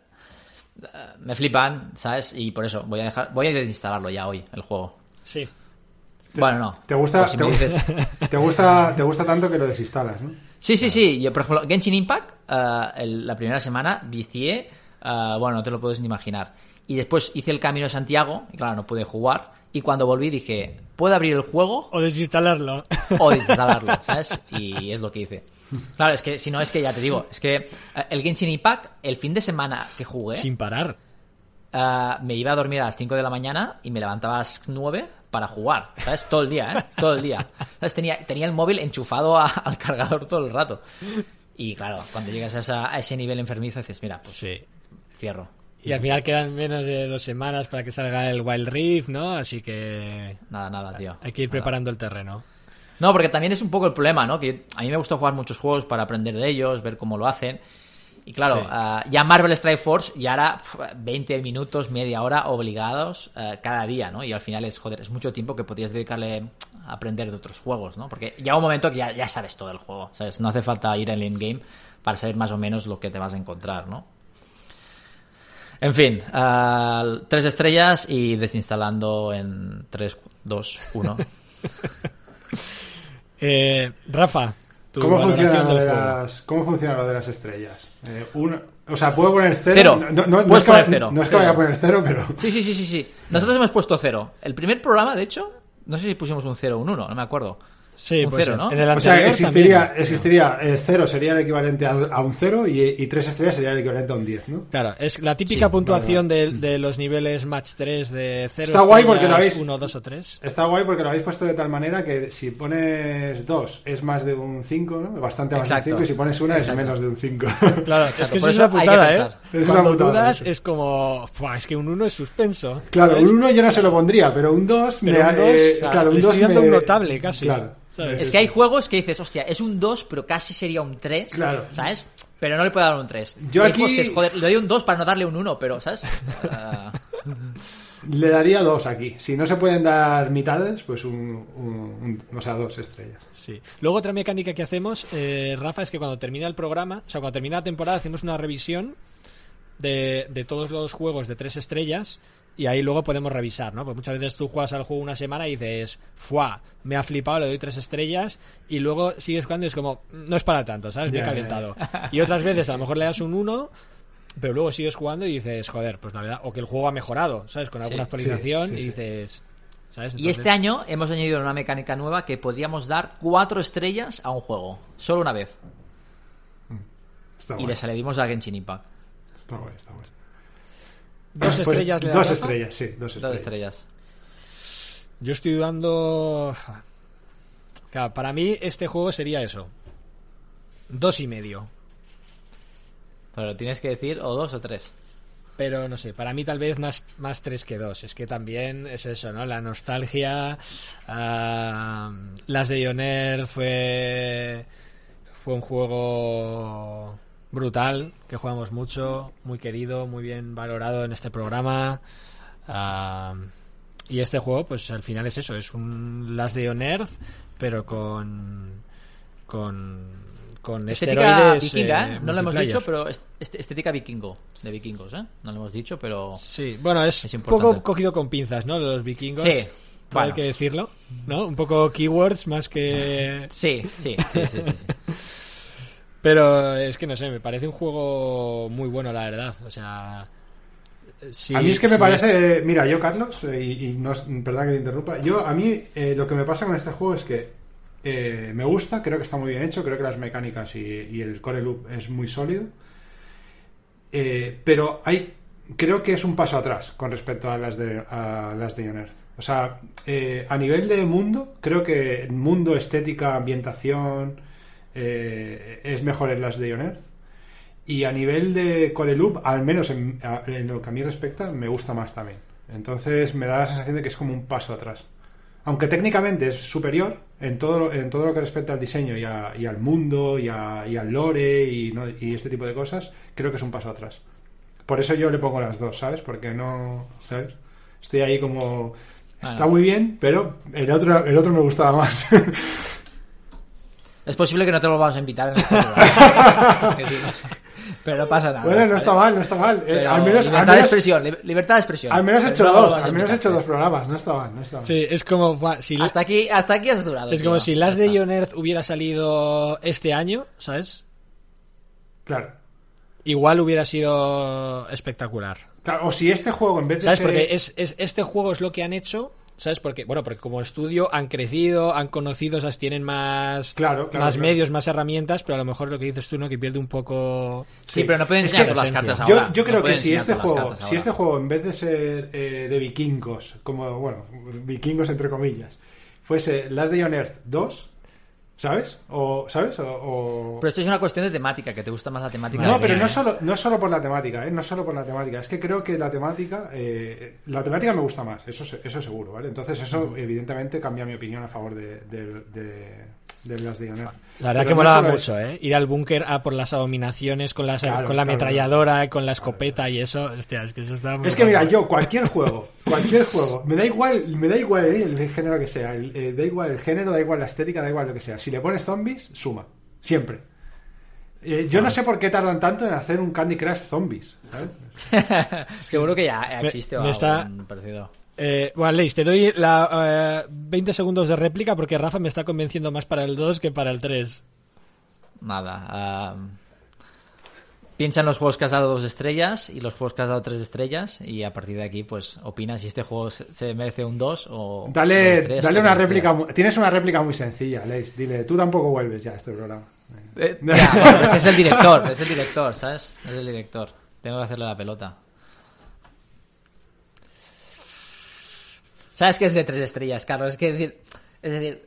eh, me flipan, ¿sabes? Y por eso voy a dejar, voy a desinstalarlo ya hoy, el juego. Sí. Bueno, no. ¿Te gusta, si te, me gu- dices- te gusta, te gusta tanto que lo desinstalas, ¿no? Sí, sí, sí. Yo, por ejemplo, Genshin Impact, eh, el- la primera semana vicié, eh, bueno, no te lo puedes ni imaginar. Y después hice el camino de Santiago, y claro, no pude jugar. Y cuando volví dije, ¿puedo abrir el juego O desinstalarlo. o desinstalarlo? ¿Sabes? Y es lo que hice. Claro, es que si no, es que ya te digo, es que eh, el Genshin Impact, el fin de semana que jugué, Sin parar. Me iba a dormir a las 5 de la mañana y me levantaba a las 9 para jugar, ¿sabes? Todo el día, ¿eh? Todo el día. ¿Sabes? Tenía, tenía el móvil enchufado a- al cargador todo el rato. Y claro, cuando llegas a, esa- a ese nivel enfermizo dices, mira, pues Sí. cierro. Y al final quedan menos de dos semanas para que salga el Wild Rift, ¿no? Así que Nada, nada, tío. hay que ir Nada. preparando el terreno. No, porque también es un poco el problema, ¿no? Que a mí me gusta jugar muchos juegos para aprender de ellos, ver cómo lo hacen. Y claro, Sí. ah, ya Marvel Strike Force ya era pf, 20 minutos, media hora obligados eh, cada día, ¿no? Y al final es, joder, es mucho tiempo que podrías dedicarle a aprender de otros juegos, ¿no? Porque llega un momento que ya, ya sabes todo el juego, ¿sabes? No hace falta ir al in-game para saber más o menos lo que te vas a encontrar, ¿no? En fin, ah, tres estrellas y desinstalando en 3, 2, 1. Eh, Rafa, tu ¿Cómo funciona, lo de las, ¿Cómo funciona lo de las estrellas? Eh, una- o sea, ¿puedo poner cero? Cero. No, no- es que, poner cero. No es que vaya a poner cero, pero... Sí, sí, sí, sí, sí. Nosotros hemos puesto cero. El primer programa, de hecho, no sé si pusimos un cero o un uno, no me acuerdo. Sí, un pues cero, ¿no? En el O sea, anterior existiría, también. existiría eh, cero sería el equivalente a, a un cero y, y tres estrellas sería el equivalente a un 10, ¿no? Claro, es la típica Sí, puntuación de, de los niveles match 3 de 0 Está guay porque lo habéis- 1, 2 o 3. Está guay porque lo habéis puesto de tal manera que si pones dos es más de un 5, ¿no? Bastante más Exacto. de un 5 y si pones una es Exacto. menos de un 5. Claro, Exacto, es que eso es una putada, ¿eh? Es una putada, dudas sí. es como, "Fua, es que un 1 es suspenso. Claro, ¿sabes? un 1 yo no se lo pondría, pero un 2 me... Un dos, eh, claro, claro, un 2 me- un notable casi. Claro. ¿Sabes? Es que hay juegos que dices, hostia, es un 2, pero casi sería un 3. Claro. ¿Sabes? Pero no le puedo dar un 3. Yo hay aquí- juegos que es, joder, le doy un 2 para no darle un 1, pero, ¿sabes? Le daría dos aquí. Si no se pueden dar mitades, pues un, un- un- o sea, dos estrellas. Sí. Luego otra mecánica que hacemos, eh, Rafa, es que cuando termina el programa, o sea, cuando termina la temporada, hacemos una revisión de, de todos los juegos de tres estrellas y ahí luego podemos revisar, ¿no? Pues muchas veces tú juegas al juego una semana y dices, ¡fuá! Me ha flipado, le doy tres estrellas y luego sigues jugando y es como, no es para tanto, ¿sabes? Me he calentado. Y otras veces a lo mejor le das un 1, pero luego sigues jugando y dices, joder, pues la verdad, o que el juego ha mejorado, ¿sabes? Con alguna Sí, actualización sí, sí, y dices, ¿sabes? Y este año hemos añadido una mecánica nueva que podríamos dar 4 estrellas a un juego. Solo una vez. Está Y guay. les añadimos a Genshin Impact. Está guay, está guay. Dos Pues estrellas le Dos estrellas, sí, dos Dos estrellas. estrellas. Yo estoy dando. Claro, para mí este juego sería eso. Dos y medio. Pero tienes que decir o dos o tres. Pero no sé, para mí tal vez más, más tres que dos. Es que también es eso, ¿no? La nostalgia. ah, las de Ioner fue. Fue un juego brutal, que jugamos mucho, muy querido, muy bien valorado en este programa. Ah, y este juego, pues al final es eso, es un Last Day on Earth, pero con. con. con Estética esteroides, vikinga, eh, no lo hemos dicho, pero est- est- estética vikingo, de vikingos, ¿eh? No lo hemos dicho, pero... Sí, bueno, es, Es un poco cogido con pinzas, ¿no? Los vikingos. Sí, Hay que decirlo, ¿no? Un poco keywords más que... Sí, sí, sí, sí, sí, sí. Pero es que no sé, me parece un juego muy bueno, la verdad. O sea... sí- a mí es que me parece, mira, yo Carlos, eh, y, y no es, perdón que te interrumpa, yo a mí eh, lo que me pasa con este juego es que eh, me gusta, creo que está muy bien hecho, creo que las mecánicas y, y el core loop es muy sólido, Eh, pero hay, creo que es un paso atrás con respecto a las de, a las de Earth. O sea, eh, a nivel de mundo, creo que mundo, estética, ambientación, eh, es mejor en las de Ion Earth. Y a nivel de Core Loop, al menos en, lo que a mí respecta, me gusta más también. Entonces me da la sensación de que es como un paso atrás. Aunque técnicamente es superior en todo lo, en todo lo que respecta al diseño y, a- y al mundo y, a- y al lore y, no- y este tipo de cosas, creo que es un paso atrás. Por eso yo le pongo las dos, ¿sabes? Porque no, ¿sabes? Estoy ahí como... Está muy bien, pero el otro, el otro me gustaba más. Es posible que no te lo vamos a invitar en este decir, Pero no pasa nada. bueno, no está mal, no está mal. Eh, Pero al menos, libertad al de expresión, li- libertad de expresión. al menos he hecho No dos, al menos he hecho dos programas, no está mal, no está mal. Sí, es como... Si Hasta aquí, hasta aquí has durado. es tío. como si Last Ya de. Ion Earth hubiera salido este año, ¿sabes? Claro. Igual hubiera sido espectacular. Claro, O si este juego en vez de ¿Sabes? ser- Porque es, es- este juego es lo que han hecho. ¿Sabes? Porque, bueno, porque como estudio han crecido, han conocido, ¿sabes? tienen más, Claro, claro, más claro. medios, más herramientas, pero a lo mejor lo que dices tú, ¿no? Que pierde un poco. Sí, pero no pueden Es enseñar que- todas las cartas Yo, ahora. yo creo No que si este juego, si este juego en vez de ser eh, de vikingos, como bueno, vikingos entre comillas, fuese Last Day on Earth 2, ¿sabes? O ¿sabes? O, o- Pero esto es una cuestión de temática, que te gusta más la temática. no, pero no solo no solo por la temática, ¿eh? no solo por la temática, es que creo que la temática eh, la temática me gusta más, eso eso seguro, ¿vale? Entonces eso evidentemente cambia mi opinión a favor de de, de, de Day on Earth. La verdad Pero que molaba mucho, ¿eh? Ir al búnker a por las abominaciones con, las, Claro, con la claro, ametralladora, con la escopeta y eso. Hostia, es que eso estaba muy Es que mira, guapo. yo cualquier juego, cualquier juego, me da igual, me da igual eh, el género que sea, el- eh, da igual el género, da igual la estética, da igual lo que sea. Si le pones zombies, suma, siempre. Eh, yo no sé por qué tardan tanto en hacer un Candy Crush zombies. ¿sabes? Seguro que ya existe Me- o me algo está- parecido. Eh, bueno, Leis, te doy la, eh, 20 segundos de réplica porque Rafa me está convenciendo más para el 2 que para el 3. Nada. ah, piensa en los juegos que has dado dos estrellas y los juegos que has dado tres estrellas y a partir de aquí pues opina si este juego se, merece un 2 o Dale, dos, tres, dale o una réplica. Tienes una réplica muy sencilla, Leis. Dile, tú tampoco vuelves ya a este programa. Eh, ya, bueno, es el director, es el director, ¿sabes? Es el director. Tengo que hacerle la pelota. ¿Sabes que es de tres estrellas, Carlos? Es que decir, es decir,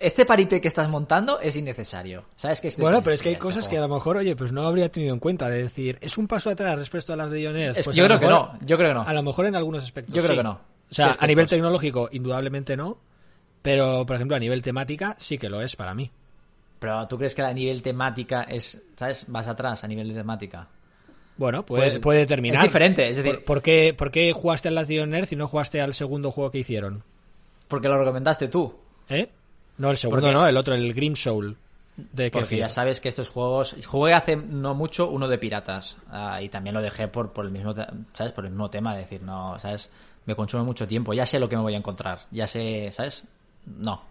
este paripé que estás montando es innecesario. ¿Sabes que es Bueno, pero es que hay cosas que a lo mejor, oye, pues no habría tenido en cuenta. De decir, es un paso atrás respecto a las de Ioners. Es- Pues yo creo que no, yo creo que no. A lo mejor en algunos aspectos. Yo creo sí. que no. O sea, ¿Qué a nivel tecnológico, indudablemente no. Pero, por ejemplo, a nivel temática, sí que lo es para mí. Pero tú crees que a nivel temática es, ¿sabes? Vas atrás a nivel de temática. Bueno, puede, Pues, puede determinar. es diferente, es decir- ¿Por, por qué, por qué jugaste a las de Ioners y no jugaste al segundo juego que hicieron? Porque lo recomendaste tú. ¿Eh? No, el segundo no, el otro, el Grim Soul. De Porque Kefir. ya sabes que estos juegos. Jugué hace no mucho uno de piratas. ah, y también lo dejé por, por el mismo ¿sabes? Por el mismo tema. Es decir, no, ¿sabes? Me consume mucho tiempo. Ya sé lo que me voy a encontrar. Ya sé, ¿sabes? No.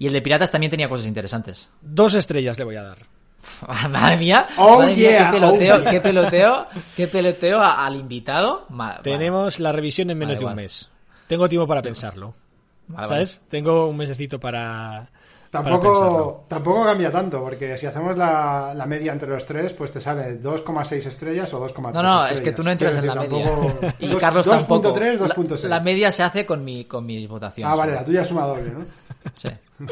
Y el de piratas también tenía cosas interesantes. Dos estrellas le voy a dar. Madre mía. Oh, madre mía, yeah, qué peloteo, oh, yeah. qué peloteo, qué peloteo a- al invitado. Ma- Tenemos la revisión en menos Vale, de un vale. mes. Tengo tiempo para pensarlo. vale, vale. ¿Sabes? Tengo un mesecito para. para Tampoco, pensarlo. tampoco cambia tanto, porque si hacemos la, la media entre los tres, pues te sale 2,6 estrellas o 2,3 No, no, es estrellas. que tú no entras en la media. tampoco- Y dos- Carlos tampoco. 2.3, La- 2.6. La, media se hace con mi, con mi votación. Ah, vale, la tuya suma doble, ¿no? Sí.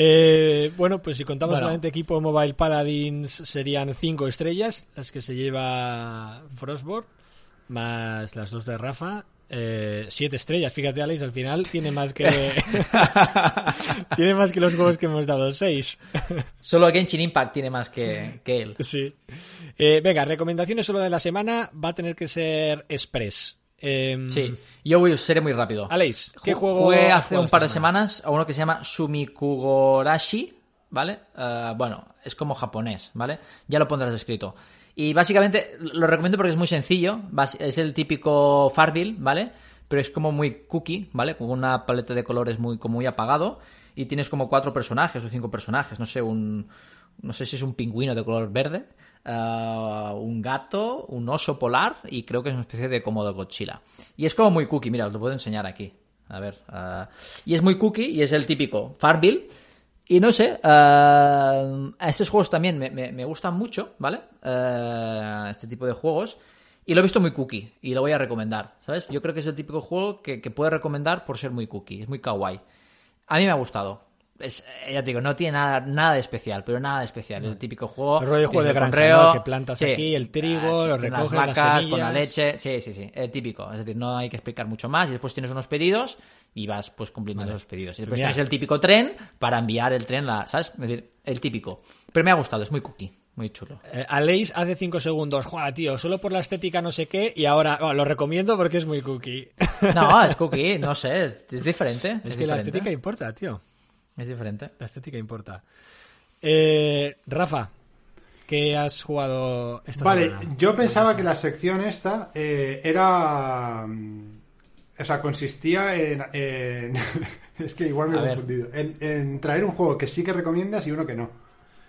Eh, bueno, pues si contamos Bueno. solamente equipo Mobile Paladins serían cinco estrellas, las que se lleva Frostborn, más las dos de Rafa. Eh, siete estrellas, fíjate Alex, al final tiene más que tiene más que los juegos que hemos dado, seis. Solo Genshin Impact tiene más que, que él. Sí. Eh, venga, recomendaciones solo de la semana va a tener que ser Express. Em, Sí, yo voy, seré muy rápido. Alex, ¿qué Ju- juego Jugué hace un par de semana? semanas a uno que se llama Sumikugorashi, ¿vale? Eh, bueno, es como japonés, ¿vale? Ya lo pondrás escrito. Y básicamente lo recomiendo porque es muy sencillo. Es el típico Farville, ¿vale? Pero es como muy cookie, ¿vale? Con una paleta de colores muy, como muy apagado. Y tienes como cuatro personajes o cinco personajes. No sé, un. No sé si es un pingüino de color verde. eh, un gato, un oso polar. Y creo que es una especie de como de Godzilla. Y es como muy cookie, mira, os lo puedo enseñar aquí. A ver. eh, y es muy cookie y es el típico Farville. Y no sé, eh, estos juegos también me, me- me gustan mucho, ¿vale? Este tipo de juegos. Y lo he visto muy cookie y lo voy a recomendar, ¿sabes? Yo creo que es el típico juego que, que puedes recomendar por ser muy cookie, es muy kawaii. A mí me ha gustado. Es, eh, ya te digo, no tiene nada, nada de especial, pero nada de especial. El típico juego. El rollo de juego de ¿no? Que plantas aquí el trigo, lo con recoges, las las vacas, con la leche. Sí, sí, sí. El típico. Es decir, no hay que explicar mucho más. Y después tienes unos pedidos y vas pues cumpliendo esos pedidos. Y después Mira. tienes el típico tren para enviar el tren, la, ¿sabes? Es decir, el típico. Pero me ha gustado, es muy cookie, muy chulo. Eh, Aleix hace 5 segundos, Joder, tío, solo por la estética no sé qué, y ahora oh, lo recomiendo porque es muy cookie. No, es cookie, no sé, es, es diferente. es Es, que la estética importa, tío. Es diferente. La estética importa. Eh, Rafa, ¿qué has jugado esta Vale, semana? yo pensaba que la sección esta eh, era... mm, O sea, consistía en... en- es que igual me he confundido. En, en traer un juego que sí que recomiendas y uno que no.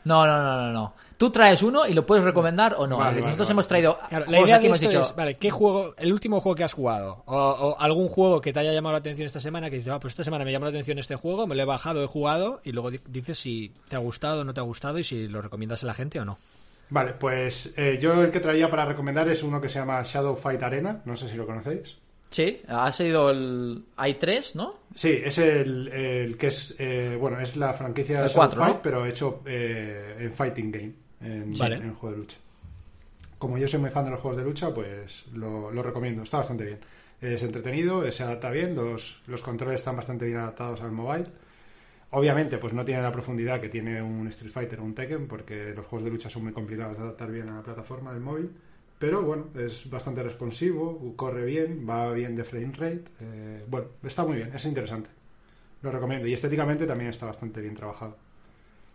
No, no, no, no, no. Tú traes uno y lo puedes recomendar o no. Vale, nosotros vale. hemos traído. Claro, la idea de hemos esto dicho, es, vale, ¿qué juego, el último juego que has jugado? O, o algún juego que te haya llamado la atención esta semana, que dices, ah, pues esta semana me llamó la atención este juego, me lo he bajado, he jugado, y luego di- dices si te ha gustado o no te ha gustado y si lo recomiendas a la gente o no. Vale, pues eh, yo el que traía para recomendar es uno que se llama Shadow Fight Arena. No sé si lo conocéis. Sí, ha sido el. Hay tres, ¿no? Sí, es el, el que es, eh, bueno, es la franquicia de Fight, ¿no? pero hecho eh, en Fighting Game, en, Vale. en juego de lucha. Como yo soy muy fan de los juegos de lucha, pues lo, lo recomiendo, está bastante bien. Es entretenido, se adapta bien, los, los controles están bastante bien adaptados al mobile. Obviamente, pues no tiene la profundidad que tiene un Street Fighter o un Tekken, porque los juegos de lucha son muy complicados de adaptar bien a la plataforma del móvil. Pero bueno, es bastante responsivo, corre bien, va bien de frame rate. eh, bueno, está muy bien, es interesante. Lo recomiendo. Y estéticamente también está bastante bien trabajado.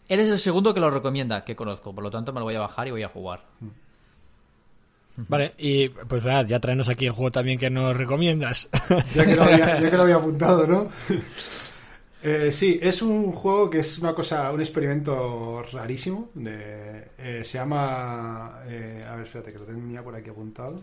Eres el segundo que lo recomienda, que conozco. Por lo tanto, me lo voy a bajar y voy a jugar. Vale, y pues verdad, ya traenos aquí el juego también que nos recomiendas. Ya que lo había, ya que lo había apuntado, ¿no? Eh, sí, es un juego que es una cosa, un experimento rarísimo. De, eh, se llama. eh, a ver, espérate, que lo tenía por aquí apuntado.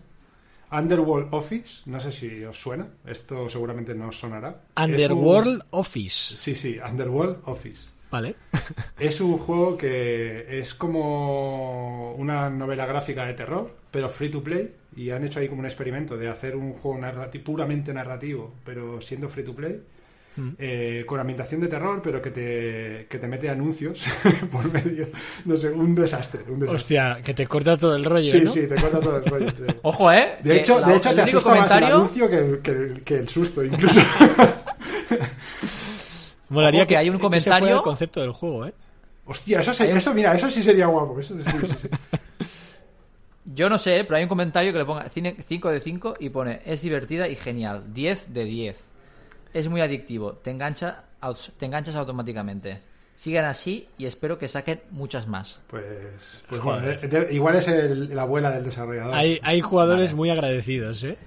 Underworld Office, no sé si os suena. Esto seguramente no os sonará. Un- Underworld Office. Sí, sí, Underworld Office. Vale. Es un juego que es como una novela gráfica de terror, pero free to play. Y han hecho ahí como un experimento de hacer un juego narrati- puramente narrativo, pero siendo free to play. Eh, con ambientación de terror, pero que te, que te mete anuncios por medio. No sé, un desastre. Un desastre. Hostia, que te corta todo el rollo, sí, ¿no? sí, te corta todo el rollo. Ojo, ¿eh? De hecho, la- de hecho te asusta más el comentario- anuncio que el, que el- que el susto, incluso. Molaría que hay un ese comentario- el concepto del juego, ¿eh? Hostia, eso, se- eso, mira, eso sí sería guapo. Eso, sí, sí, sí. Yo no sé, pero hay un comentario que le ponga 5 de 5 y pone es divertida y genial, 10 de 10. Es muy adictivo, te, engancha, te enganchas automáticamente. Sigan así y espero que saquen muchas más. Pues, pues Joder. bueno, de- igual es el- la abuela del desarrollador. Hay, hay jugadores Vale. muy agradecidos, ¿eh?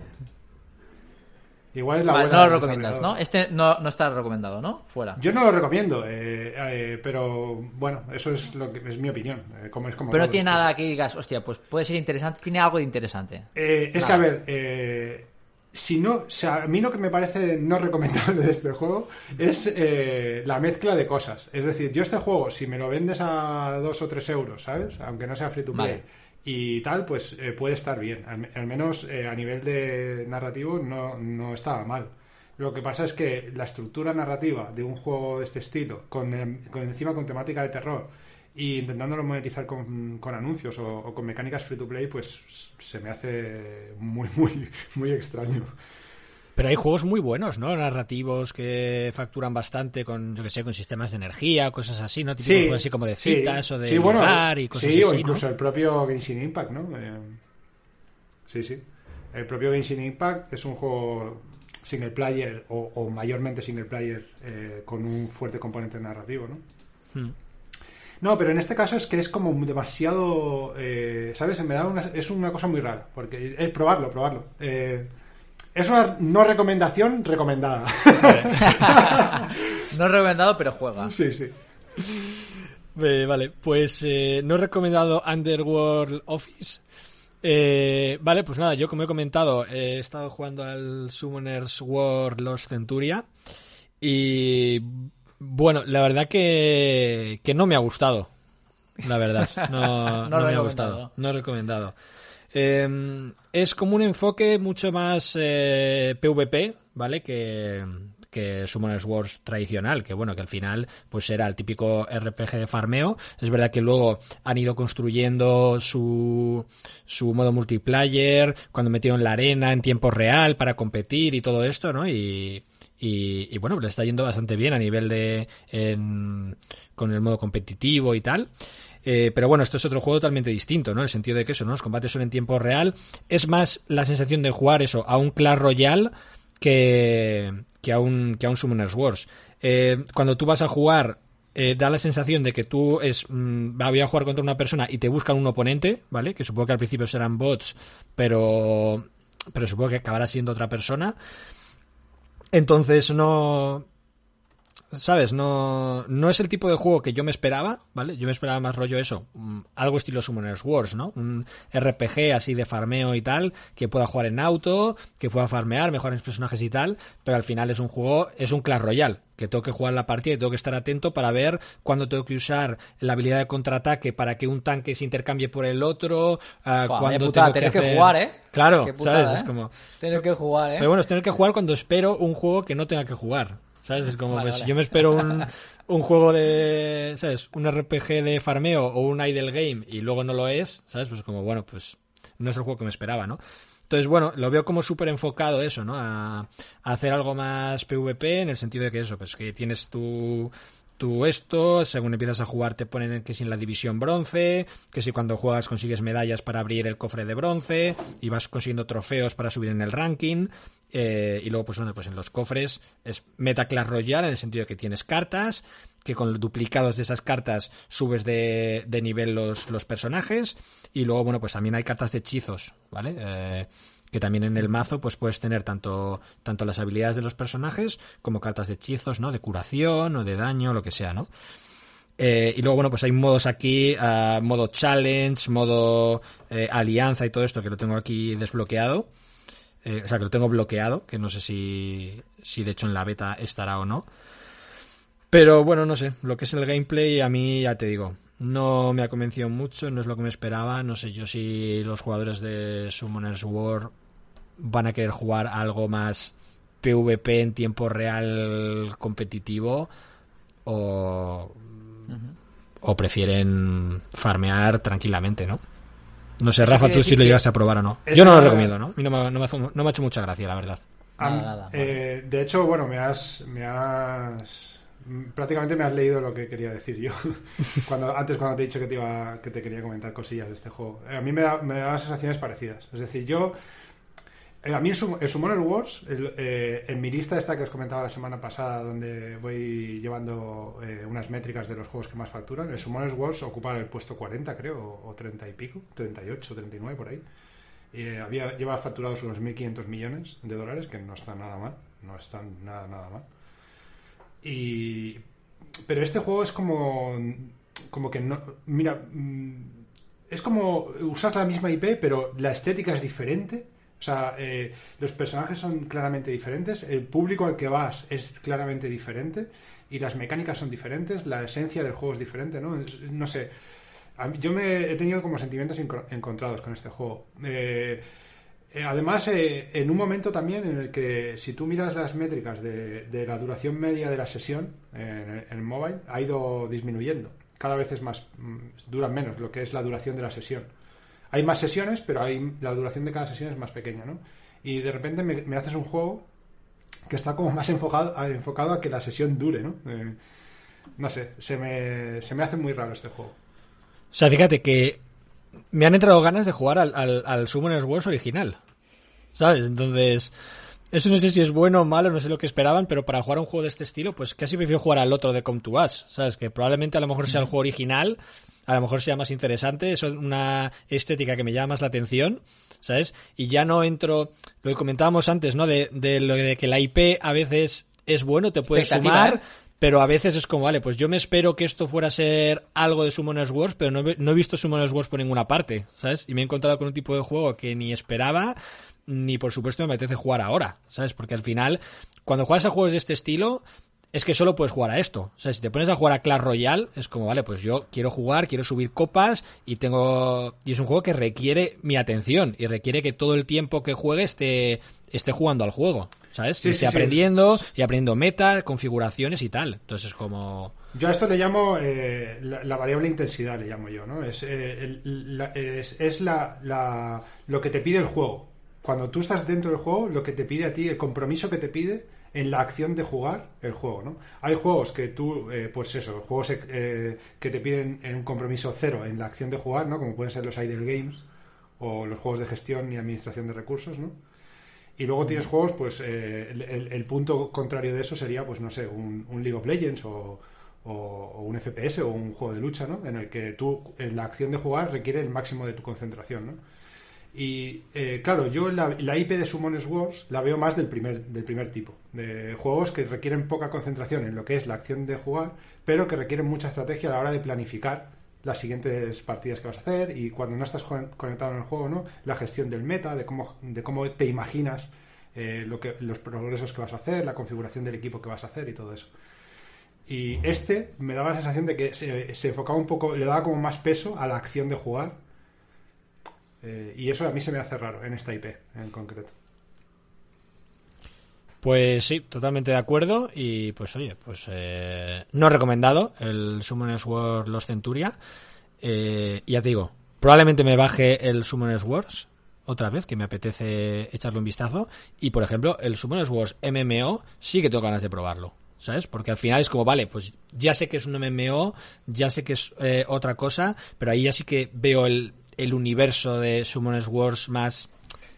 Igual es la Vale, abuela no lo recomiendas, ¿no? Este no, no está recomendado, ¿no? Fuera. Yo no lo recomiendo, eh, eh, pero bueno, eso es lo que es mi opinión. eh, como es como Pero no tiene esto. nada que digas, hostia, pues puede ser interesante, tiene algo de interesante. Eh, es Nada. que a ver, eh, si no, o sea, a mí lo que me parece no recomendable de este juego es eh, la mezcla de cosas. Es decir, yo este juego, si me lo vendes a dos o tres euros, ¿sabes? Aunque no sea free to play. Vale. Y tal, pues eh, puede estar bien. Al, al menos eh, a nivel de narrativo no, no estaba mal. Lo que pasa es que la estructura narrativa de un juego de este estilo, con, con encima con temática de terror, y intentándolo monetizar con, con anuncios o, o con mecánicas free to play, pues se me hace muy, muy, muy extraño. Pero hay juegos muy buenos, ¿no? Narrativos que facturan bastante con, yo que sé, con sistemas de energía, cosas así, ¿no? Típicos juegos así como de sí, citas o de sí, bueno, y cosas sí, así, o ¿no? incluso el propio Genshin Impact, ¿no? Eh, sí, sí. El propio Genshin Impact es un juego single player o, o mayormente single player eh, con un fuerte componente narrativo, ¿no? Hmm. No, pero en este caso es que es como demasiado, eh, ¿sabes? Me da una, es una cosa muy rara, porque es probarlo, probarlo. Eh, es una no recomendación recomendada. no recomendado, pero juega. Sí, sí. Eh, vale, pues eh, no he recomendado Underworld Office. Eh, vale, pues nada, yo como he comentado, he estado jugando al Summoners War Lost Centuria. Y bueno, la verdad que, que no me ha gustado. La verdad, no, No me ha gustado. No he recomendado. Eh, es como un enfoque mucho más eh, PvP, ¿vale? Que, que Summoners Wars tradicional, que bueno, que al final pues era el típico RPG de farmeo. Es verdad que luego han ido construyendo su, su modo multiplayer, cuando metieron la arena en tiempo real para competir y todo esto, ¿no? Y, y, y, bueno, le está yendo bastante bien a nivel de con el modo competitivo y tal. Eh, pero bueno, esto es otro juego totalmente distinto, ¿no? En el sentido de que eso, ¿no? Los combates son en tiempo real. Es más la sensación de jugar eso a un Clash Royale que, que, a, un, que a un Summoners Wars. Eh, cuando tú vas a jugar, eh, da la sensación de que tú es, mm, voy a jugar contra una persona y te buscan un oponente, ¿vale? Que supongo que al principio serán bots, pero, pero supongo que acabará siendo otra persona. Entonces no. ¿Sabes? No, no es el tipo de juego que yo me esperaba, ¿vale? Yo me esperaba más rollo eso, mm, algo estilo Summoners Wars, ¿no? Un RPG así de farmeo y tal, que pueda jugar en auto, que pueda farmear, mejorar mis personajes y tal, pero al final es un juego, es un Clash Royale, que tengo que jugar la partida y tengo que estar atento para ver cuándo tengo que usar la habilidad de contraataque para que un tanque se intercambie por el otro, ah, cuándo vaya putada, tengo que que jugar, ¿eh? Claro, putada, ¿sabes? ¿eh? Es como... Tener que jugar, ¿eh? Pero bueno, es tener que jugar cuando espero un juego que no tenga que jugar. ¿Sabes? Es como, Vale, pues, vale. yo me espero un, un juego de, ¿sabes? Un RPG de farmeo o un idle game y luego no lo es, ¿sabes? Pues como, bueno, pues no es el juego que me esperaba, ¿no? Entonces, bueno, lo veo como súper enfocado eso, ¿no? A, a hacer algo más PvP en el sentido de que eso, pues que tienes tu, tu esto, según empiezas a jugar te ponen que si en la división bronce, que si cuando juegas consigues medallas para abrir el cofre de bronce y vas consiguiendo trofeos para subir en el ranking. Eh, y luego, pues, bueno, pues en los cofres es meta Clash Royale en el sentido de que tienes cartas, que con duplicados de esas cartas subes de, nivel los, los personajes. Y luego, bueno, pues también hay cartas de hechizos, ¿vale? Eh, que también en el mazo pues puedes tener tanto, tanto las habilidades de los personajes como cartas de hechizos, ¿no? De curación o de daño, lo que sea, ¿no? Eh, y luego, bueno, pues hay modos aquí, ah, modo challenge, modo alianza y todo esto que lo tengo aquí desbloqueado. Eh, o sea, que lo tengo bloqueado, que no sé si, si de hecho en la beta estará o no. Pero bueno, no sé, lo que es el gameplay a mí ya te digo, no me ha convencido mucho, no es lo que me esperaba, no sé yo si los jugadores de Summoners War van a querer jugar algo más PvP en tiempo real competitivo o, o prefieren farmear tranquilamente, ¿no? No sé, Rafa, tú si lo llegaste a probar o no. Yo no lo recomiendo, ¿no? A mí no me, no me hace- no me ha hecho mucha gracia, la verdad. Nada, Am- nada, eh, de hecho, bueno, me has, me has prácticamente me has leído lo que quería decir yo. cuando antes cuando te he dicho que te iba que te quería comentar cosillas de este juego. Eh, a mí me da, me da sensaciones parecidas. Es decir, yo a mí el, Sum- el Summoner Wars, eh, en mi lista esta que os comentaba la semana pasada, donde voy llevando eh, unas métricas de los juegos que más facturan, el Summoner Wars ocupa el puesto 40, creo, o, o 30 y pico, 38, 39 por ahí. Eh, había, lleva facturados unos 1.500 millones de dólares, que no está nada mal, no están nada, nada mal. Y, pero este juego es como, como que no, mira, mm, es como usar la misma IP, pero la estética es diferente. O sea, eh, los personajes son claramente diferentes, el público al que vas es claramente diferente y las mecánicas son diferentes, la esencia del juego es diferente, ¿no? No sé. Yo me he tenido como sentimientos enco- encontrados con este juego. Eh, eh, además, eh, en un momento también en el que si tú miras las métricas de, de la duración media de la sesión en, el- mobile, ha ido disminuyendo. Cada vez es más, mm, duran menos lo que es la duración de la sesión. Hay más sesiones, pero hay, la duración de cada sesión es más pequeña, ¿no? Y de repente me, haces un juego que está como más enfocado, enfocado a que la sesión dure, ¿no? Eh, no sé, se me, se me hace muy raro este juego. O sea, fíjate que me han entrado ganas de jugar al, al, al Summoners Wars original. ¿Sabes? Entonces, Eso no sé si es bueno o malo, no sé lo que esperaban, pero para jugar un juego de este estilo, pues casi prefiero jugar al otro de Come to Us, ¿sabes? Que probablemente a lo mejor sea el juego original, a lo mejor sea más interesante, es una estética que me llama más la atención, ¿sabes? Y ya no entro, lo que comentábamos antes, ¿no? De, de lo de que la IP a veces es bueno, te puedes Expectativa, sumar, ¿eh? pero a veces es como, vale, pues yo me espero que esto fuera a ser algo de Summoners Wars, pero no, he- no he visto Summoners Wars por ninguna parte, ¿sabes? Y me he encontrado con un tipo de juego que ni esperaba, ni por supuesto me apetece jugar ahora, ¿sabes? Porque al final, cuando juegas a juegos de este estilo, es que solo puedes jugar a esto. O sea, si te pones a jugar a Clash Royale, es como, vale, pues yo quiero jugar, quiero subir copas y tengo. Y es un juego que requiere mi atención y requiere que todo el tiempo que juegue esté, esté jugando al juego, ¿sabes? Sí, y sí, esté sí. aprendiendo y aprendiendo meta, configuraciones y tal. Entonces es como. Yo a esto le llamo eh, la, la variable intensidad, le llamo yo, ¿no? Es, eh, el- la, es, es la, la- lo que te pide el juego. Cuando tú estás dentro del juego, lo que te pide a ti, el compromiso que te pide en la acción de jugar el juego, ¿no? Hay juegos que tú, eh, pues eso, juegos eh, que te piden un compromiso cero en la acción de jugar, ¿no? Como pueden ser los idle games o los juegos de gestión y administración de recursos, ¿no? Y luego tienes juegos, pues eh, el, el- el punto contrario de eso sería, pues no sé, un, un League of Legends o, o- o un FPS o un juego de lucha, ¿no? En el que tú, en la acción de jugar, requiere el máximo de tu concentración, ¿no? Y eh, claro, yo la, la IP de Summoners Wars la veo más del primer, del primer tipo, de juegos que requieren poca concentración en lo que es la acción de jugar, pero que requieren mucha estrategia a la hora de planificar las siguientes partidas que vas a hacer y cuando no estás con- conectado en el juego, ¿no? La gestión del meta, de cómo, de cómo te imaginas eh, lo que, los progresos que vas a hacer, la configuración del equipo que vas a hacer y todo eso. Y este me daba la sensación de que se, se enfocaba un poco, le daba como más peso a la acción de jugar. Eh, y eso a mí se me hace raro en esta IP en concreto. Pues sí, totalmente de acuerdo. Y pues oye, pues eh, no recomendado el Summoners Wars Los Centuria. Eh, ya te digo, probablemente me baje el Summoners Wars otra vez, que me apetece echarle un vistazo. Y por ejemplo, el Summoners Wars MMO sí que tengo ganas de probarlo. ¿Sabes? Porque al final es como, vale, pues ya sé que es un MMO, ya sé que es eh, otra cosa, pero ahí ya sí que veo el, el universo de Summoners Wars más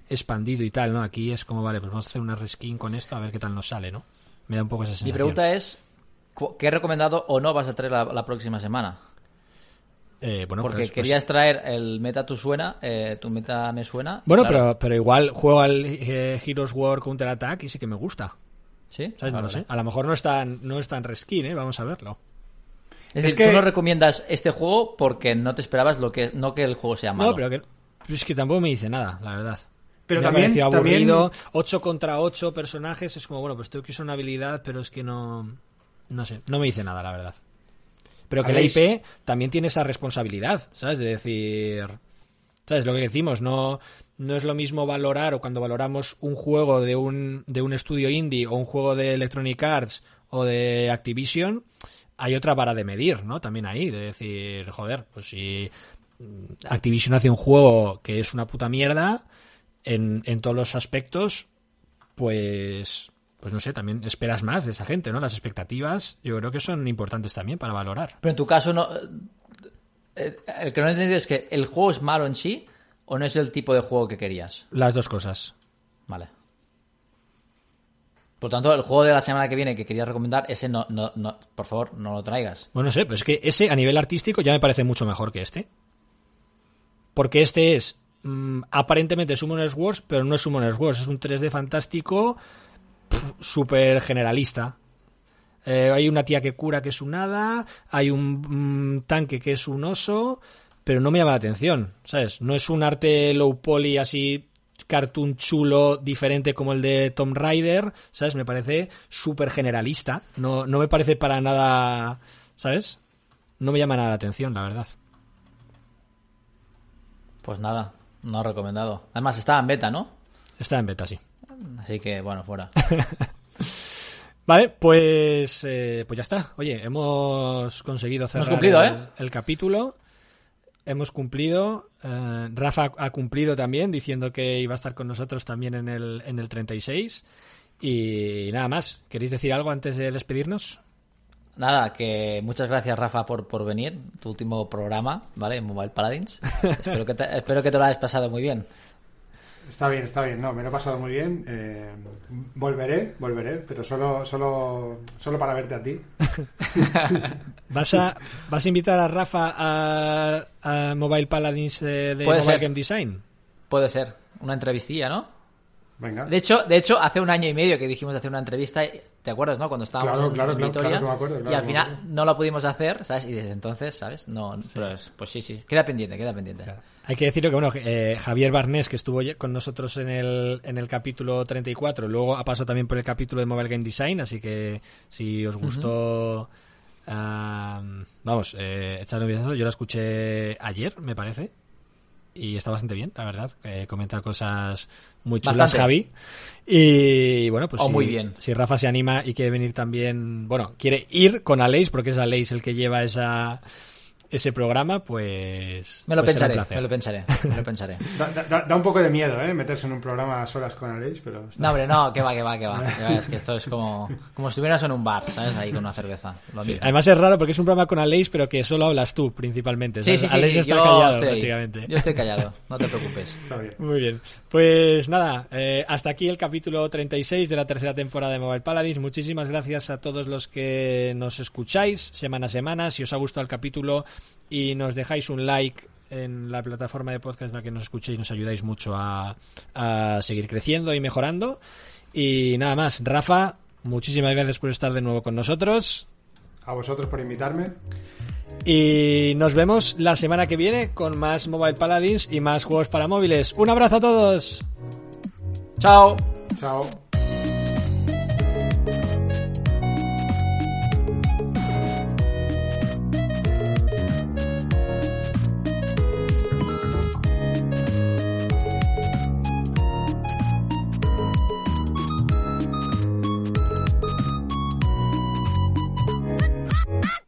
expandido y tal, ¿no? Aquí es como, vale, pues vamos a hacer una reskin con esto a ver qué tal nos sale, ¿no? Me da un poco esa sensación. Mi pregunta es, ¿qué recomendado o no vas a traer la, la próxima semana? Eh, bueno, Porque pues- pues- querías traer el meta tu suena, eh, tu meta me suena. bueno claro, pero, pero igual juego al eh, Heroes War Counter Attack y sí que me gusta. ¿Sí? ¿Sabes? No Vale, sé. A lo mejor no es tan, no es tan reskin, ¿eh? Vamos a verlo. Es, Es decir, que- tú no recomiendas este juego porque no te esperabas lo que no que el juego sea malo. No, pero que, pues es que tampoco me dice nada, la verdad. Pero Me ha también- parecido también- aburrido. 8 contra 8 personajes es como, bueno, pues tengo que usar una habilidad, pero es que no. No sé, no me dice nada, la verdad. Pero que la ¿Habéis- IP también tiene esa responsabilidad, ¿sabes? De decir. ¿Sabes? Lo que decimos, no, no es lo mismo valorar o cuando valoramos un juego de un, de un estudio indie o un juego de Electronic Arts o de Activision, hay otra vara de medir, ¿no? También ahí, de decir, joder, pues si Activision hace un juego que es una puta mierda en, en todos los aspectos, pues, pues no sé, también esperas más de esa gente, ¿no? Las expectativas yo creo que son importantes también para valorar. Pero en tu caso, no, eh, el que no he entendido es que el juego es malo en sí o no es el tipo de juego que querías. Las dos cosas. Vale. Por tanto, el juego de la semana que viene que querías recomendar, ese no, no, no por favor, no lo traigas. Bueno, no sé, pues es que ese a nivel artístico ya me parece mucho mejor que este. Porque este es mm, aparentemente Summoners Wars, pero no es Summoners Wars, es un 3D fantástico súper generalista. Eh, hay una tía que cura que es un hada, hay un mm, tanque que es un oso, pero no me llama la atención, ¿sabes? No es un arte low poly así cartoon chulo diferente como el de Tom Raider, ¿sabes? Me parece súper generalista, no, no me parece para nada, ¿sabes? No me llama nada la atención, la verdad. Pues nada, no recomendado. Además, estaba en beta, ¿no? Está en beta, sí. Así que, bueno, fuera. Vale, pues, eh, pues ya está. Oye, hemos conseguido cerrar cumplido, el, ¿eh? el capítulo. Hemos cumplido. Eh, Rafa ha cumplido también, diciendo que iba a estar con nosotros también en el, en el 36. Y nada más. ¿Queréis decir algo antes de despedirnos? Nada, que muchas gracias, Rafa, por, por venir. Tu último programa, ¿vale? En Mobile Paladins. espero, que te, espero que te lo hayas pasado muy bien. Está bien, está bien. No, me lo he pasado muy bien. Eh, volveré, volveré, pero solo, solo, solo para verte a ti. ¿Vas a, vas a invitar a Rafa a, a Mobile Paladins eh, de Puede Mobile ser. Game Design? Puede ser. Una entrevistilla, ¿no? Venga. De hecho, de hecho, hace un año y medio que dijimos de hacer una entrevista, ¿te acuerdas, no? Cuando estábamos Claro, en, claro, en claro, Vitoria, claro que me acuerdo, claro y al final no la pudimos hacer, ¿sabes? Y desde entonces, ¿sabes? No, pero es- pues sí, sí, queda pendiente, queda pendiente. Hay que decirlo que bueno, eh, Javier Barnés, que estuvo con nosotros en el, en el capítulo 34, luego ha pasado también por el capítulo de Mobile Game Design, así que si os gustó, ah, vamos, eh, echadle un vistazo. Yo la escuché ayer, me parece, y está bastante bien, la verdad. Eh, comenta cosas muy chulas, Bastante. Javi. Y bueno, pues Oh, si, muy bien. si Rafa se anima y quiere venir también, bueno, quiere ir con Aleix, porque es Aleix el que lleva esa ese programa, pues... Me lo pues será un pensaré, placer. me lo pensaré, me lo pensaré. Da, da- da- da un poco de miedo, ¿eh? Meterse en un programa a solas con Aleix, pero... está- No, hombre, no, que va, que va, que va. Es que esto es como, como si estuvieras en un bar, ¿sabes? Ahí con una cerveza. Lo Sí, mismo. además es raro porque es un programa con Aleix, pero que solo hablas tú principalmente. Sí, ¿sabes? sí, sí, Aleix sí, está yo callado estoy prácticamente. Yo estoy callado, no te preocupes. Está bien. Muy bien. Pues nada, eh, hasta aquí el capítulo 36 de la tercera temporada de Mobile Paladins. Muchísimas gracias a todos los que nos escucháis semana a semana. Si os ha gustado el capítulo y nos dejáis un like en la plataforma de podcast en la que nos escuchéis, nos ayudáis mucho a, a seguir creciendo y mejorando. Y nada más, Rafa, muchísimas gracias por estar de nuevo con nosotros. A vosotros por invitarme. Y nos vemos la semana que viene con más Mobile Paladins y más juegos para móviles. Un abrazo a todos. Chao. Chao.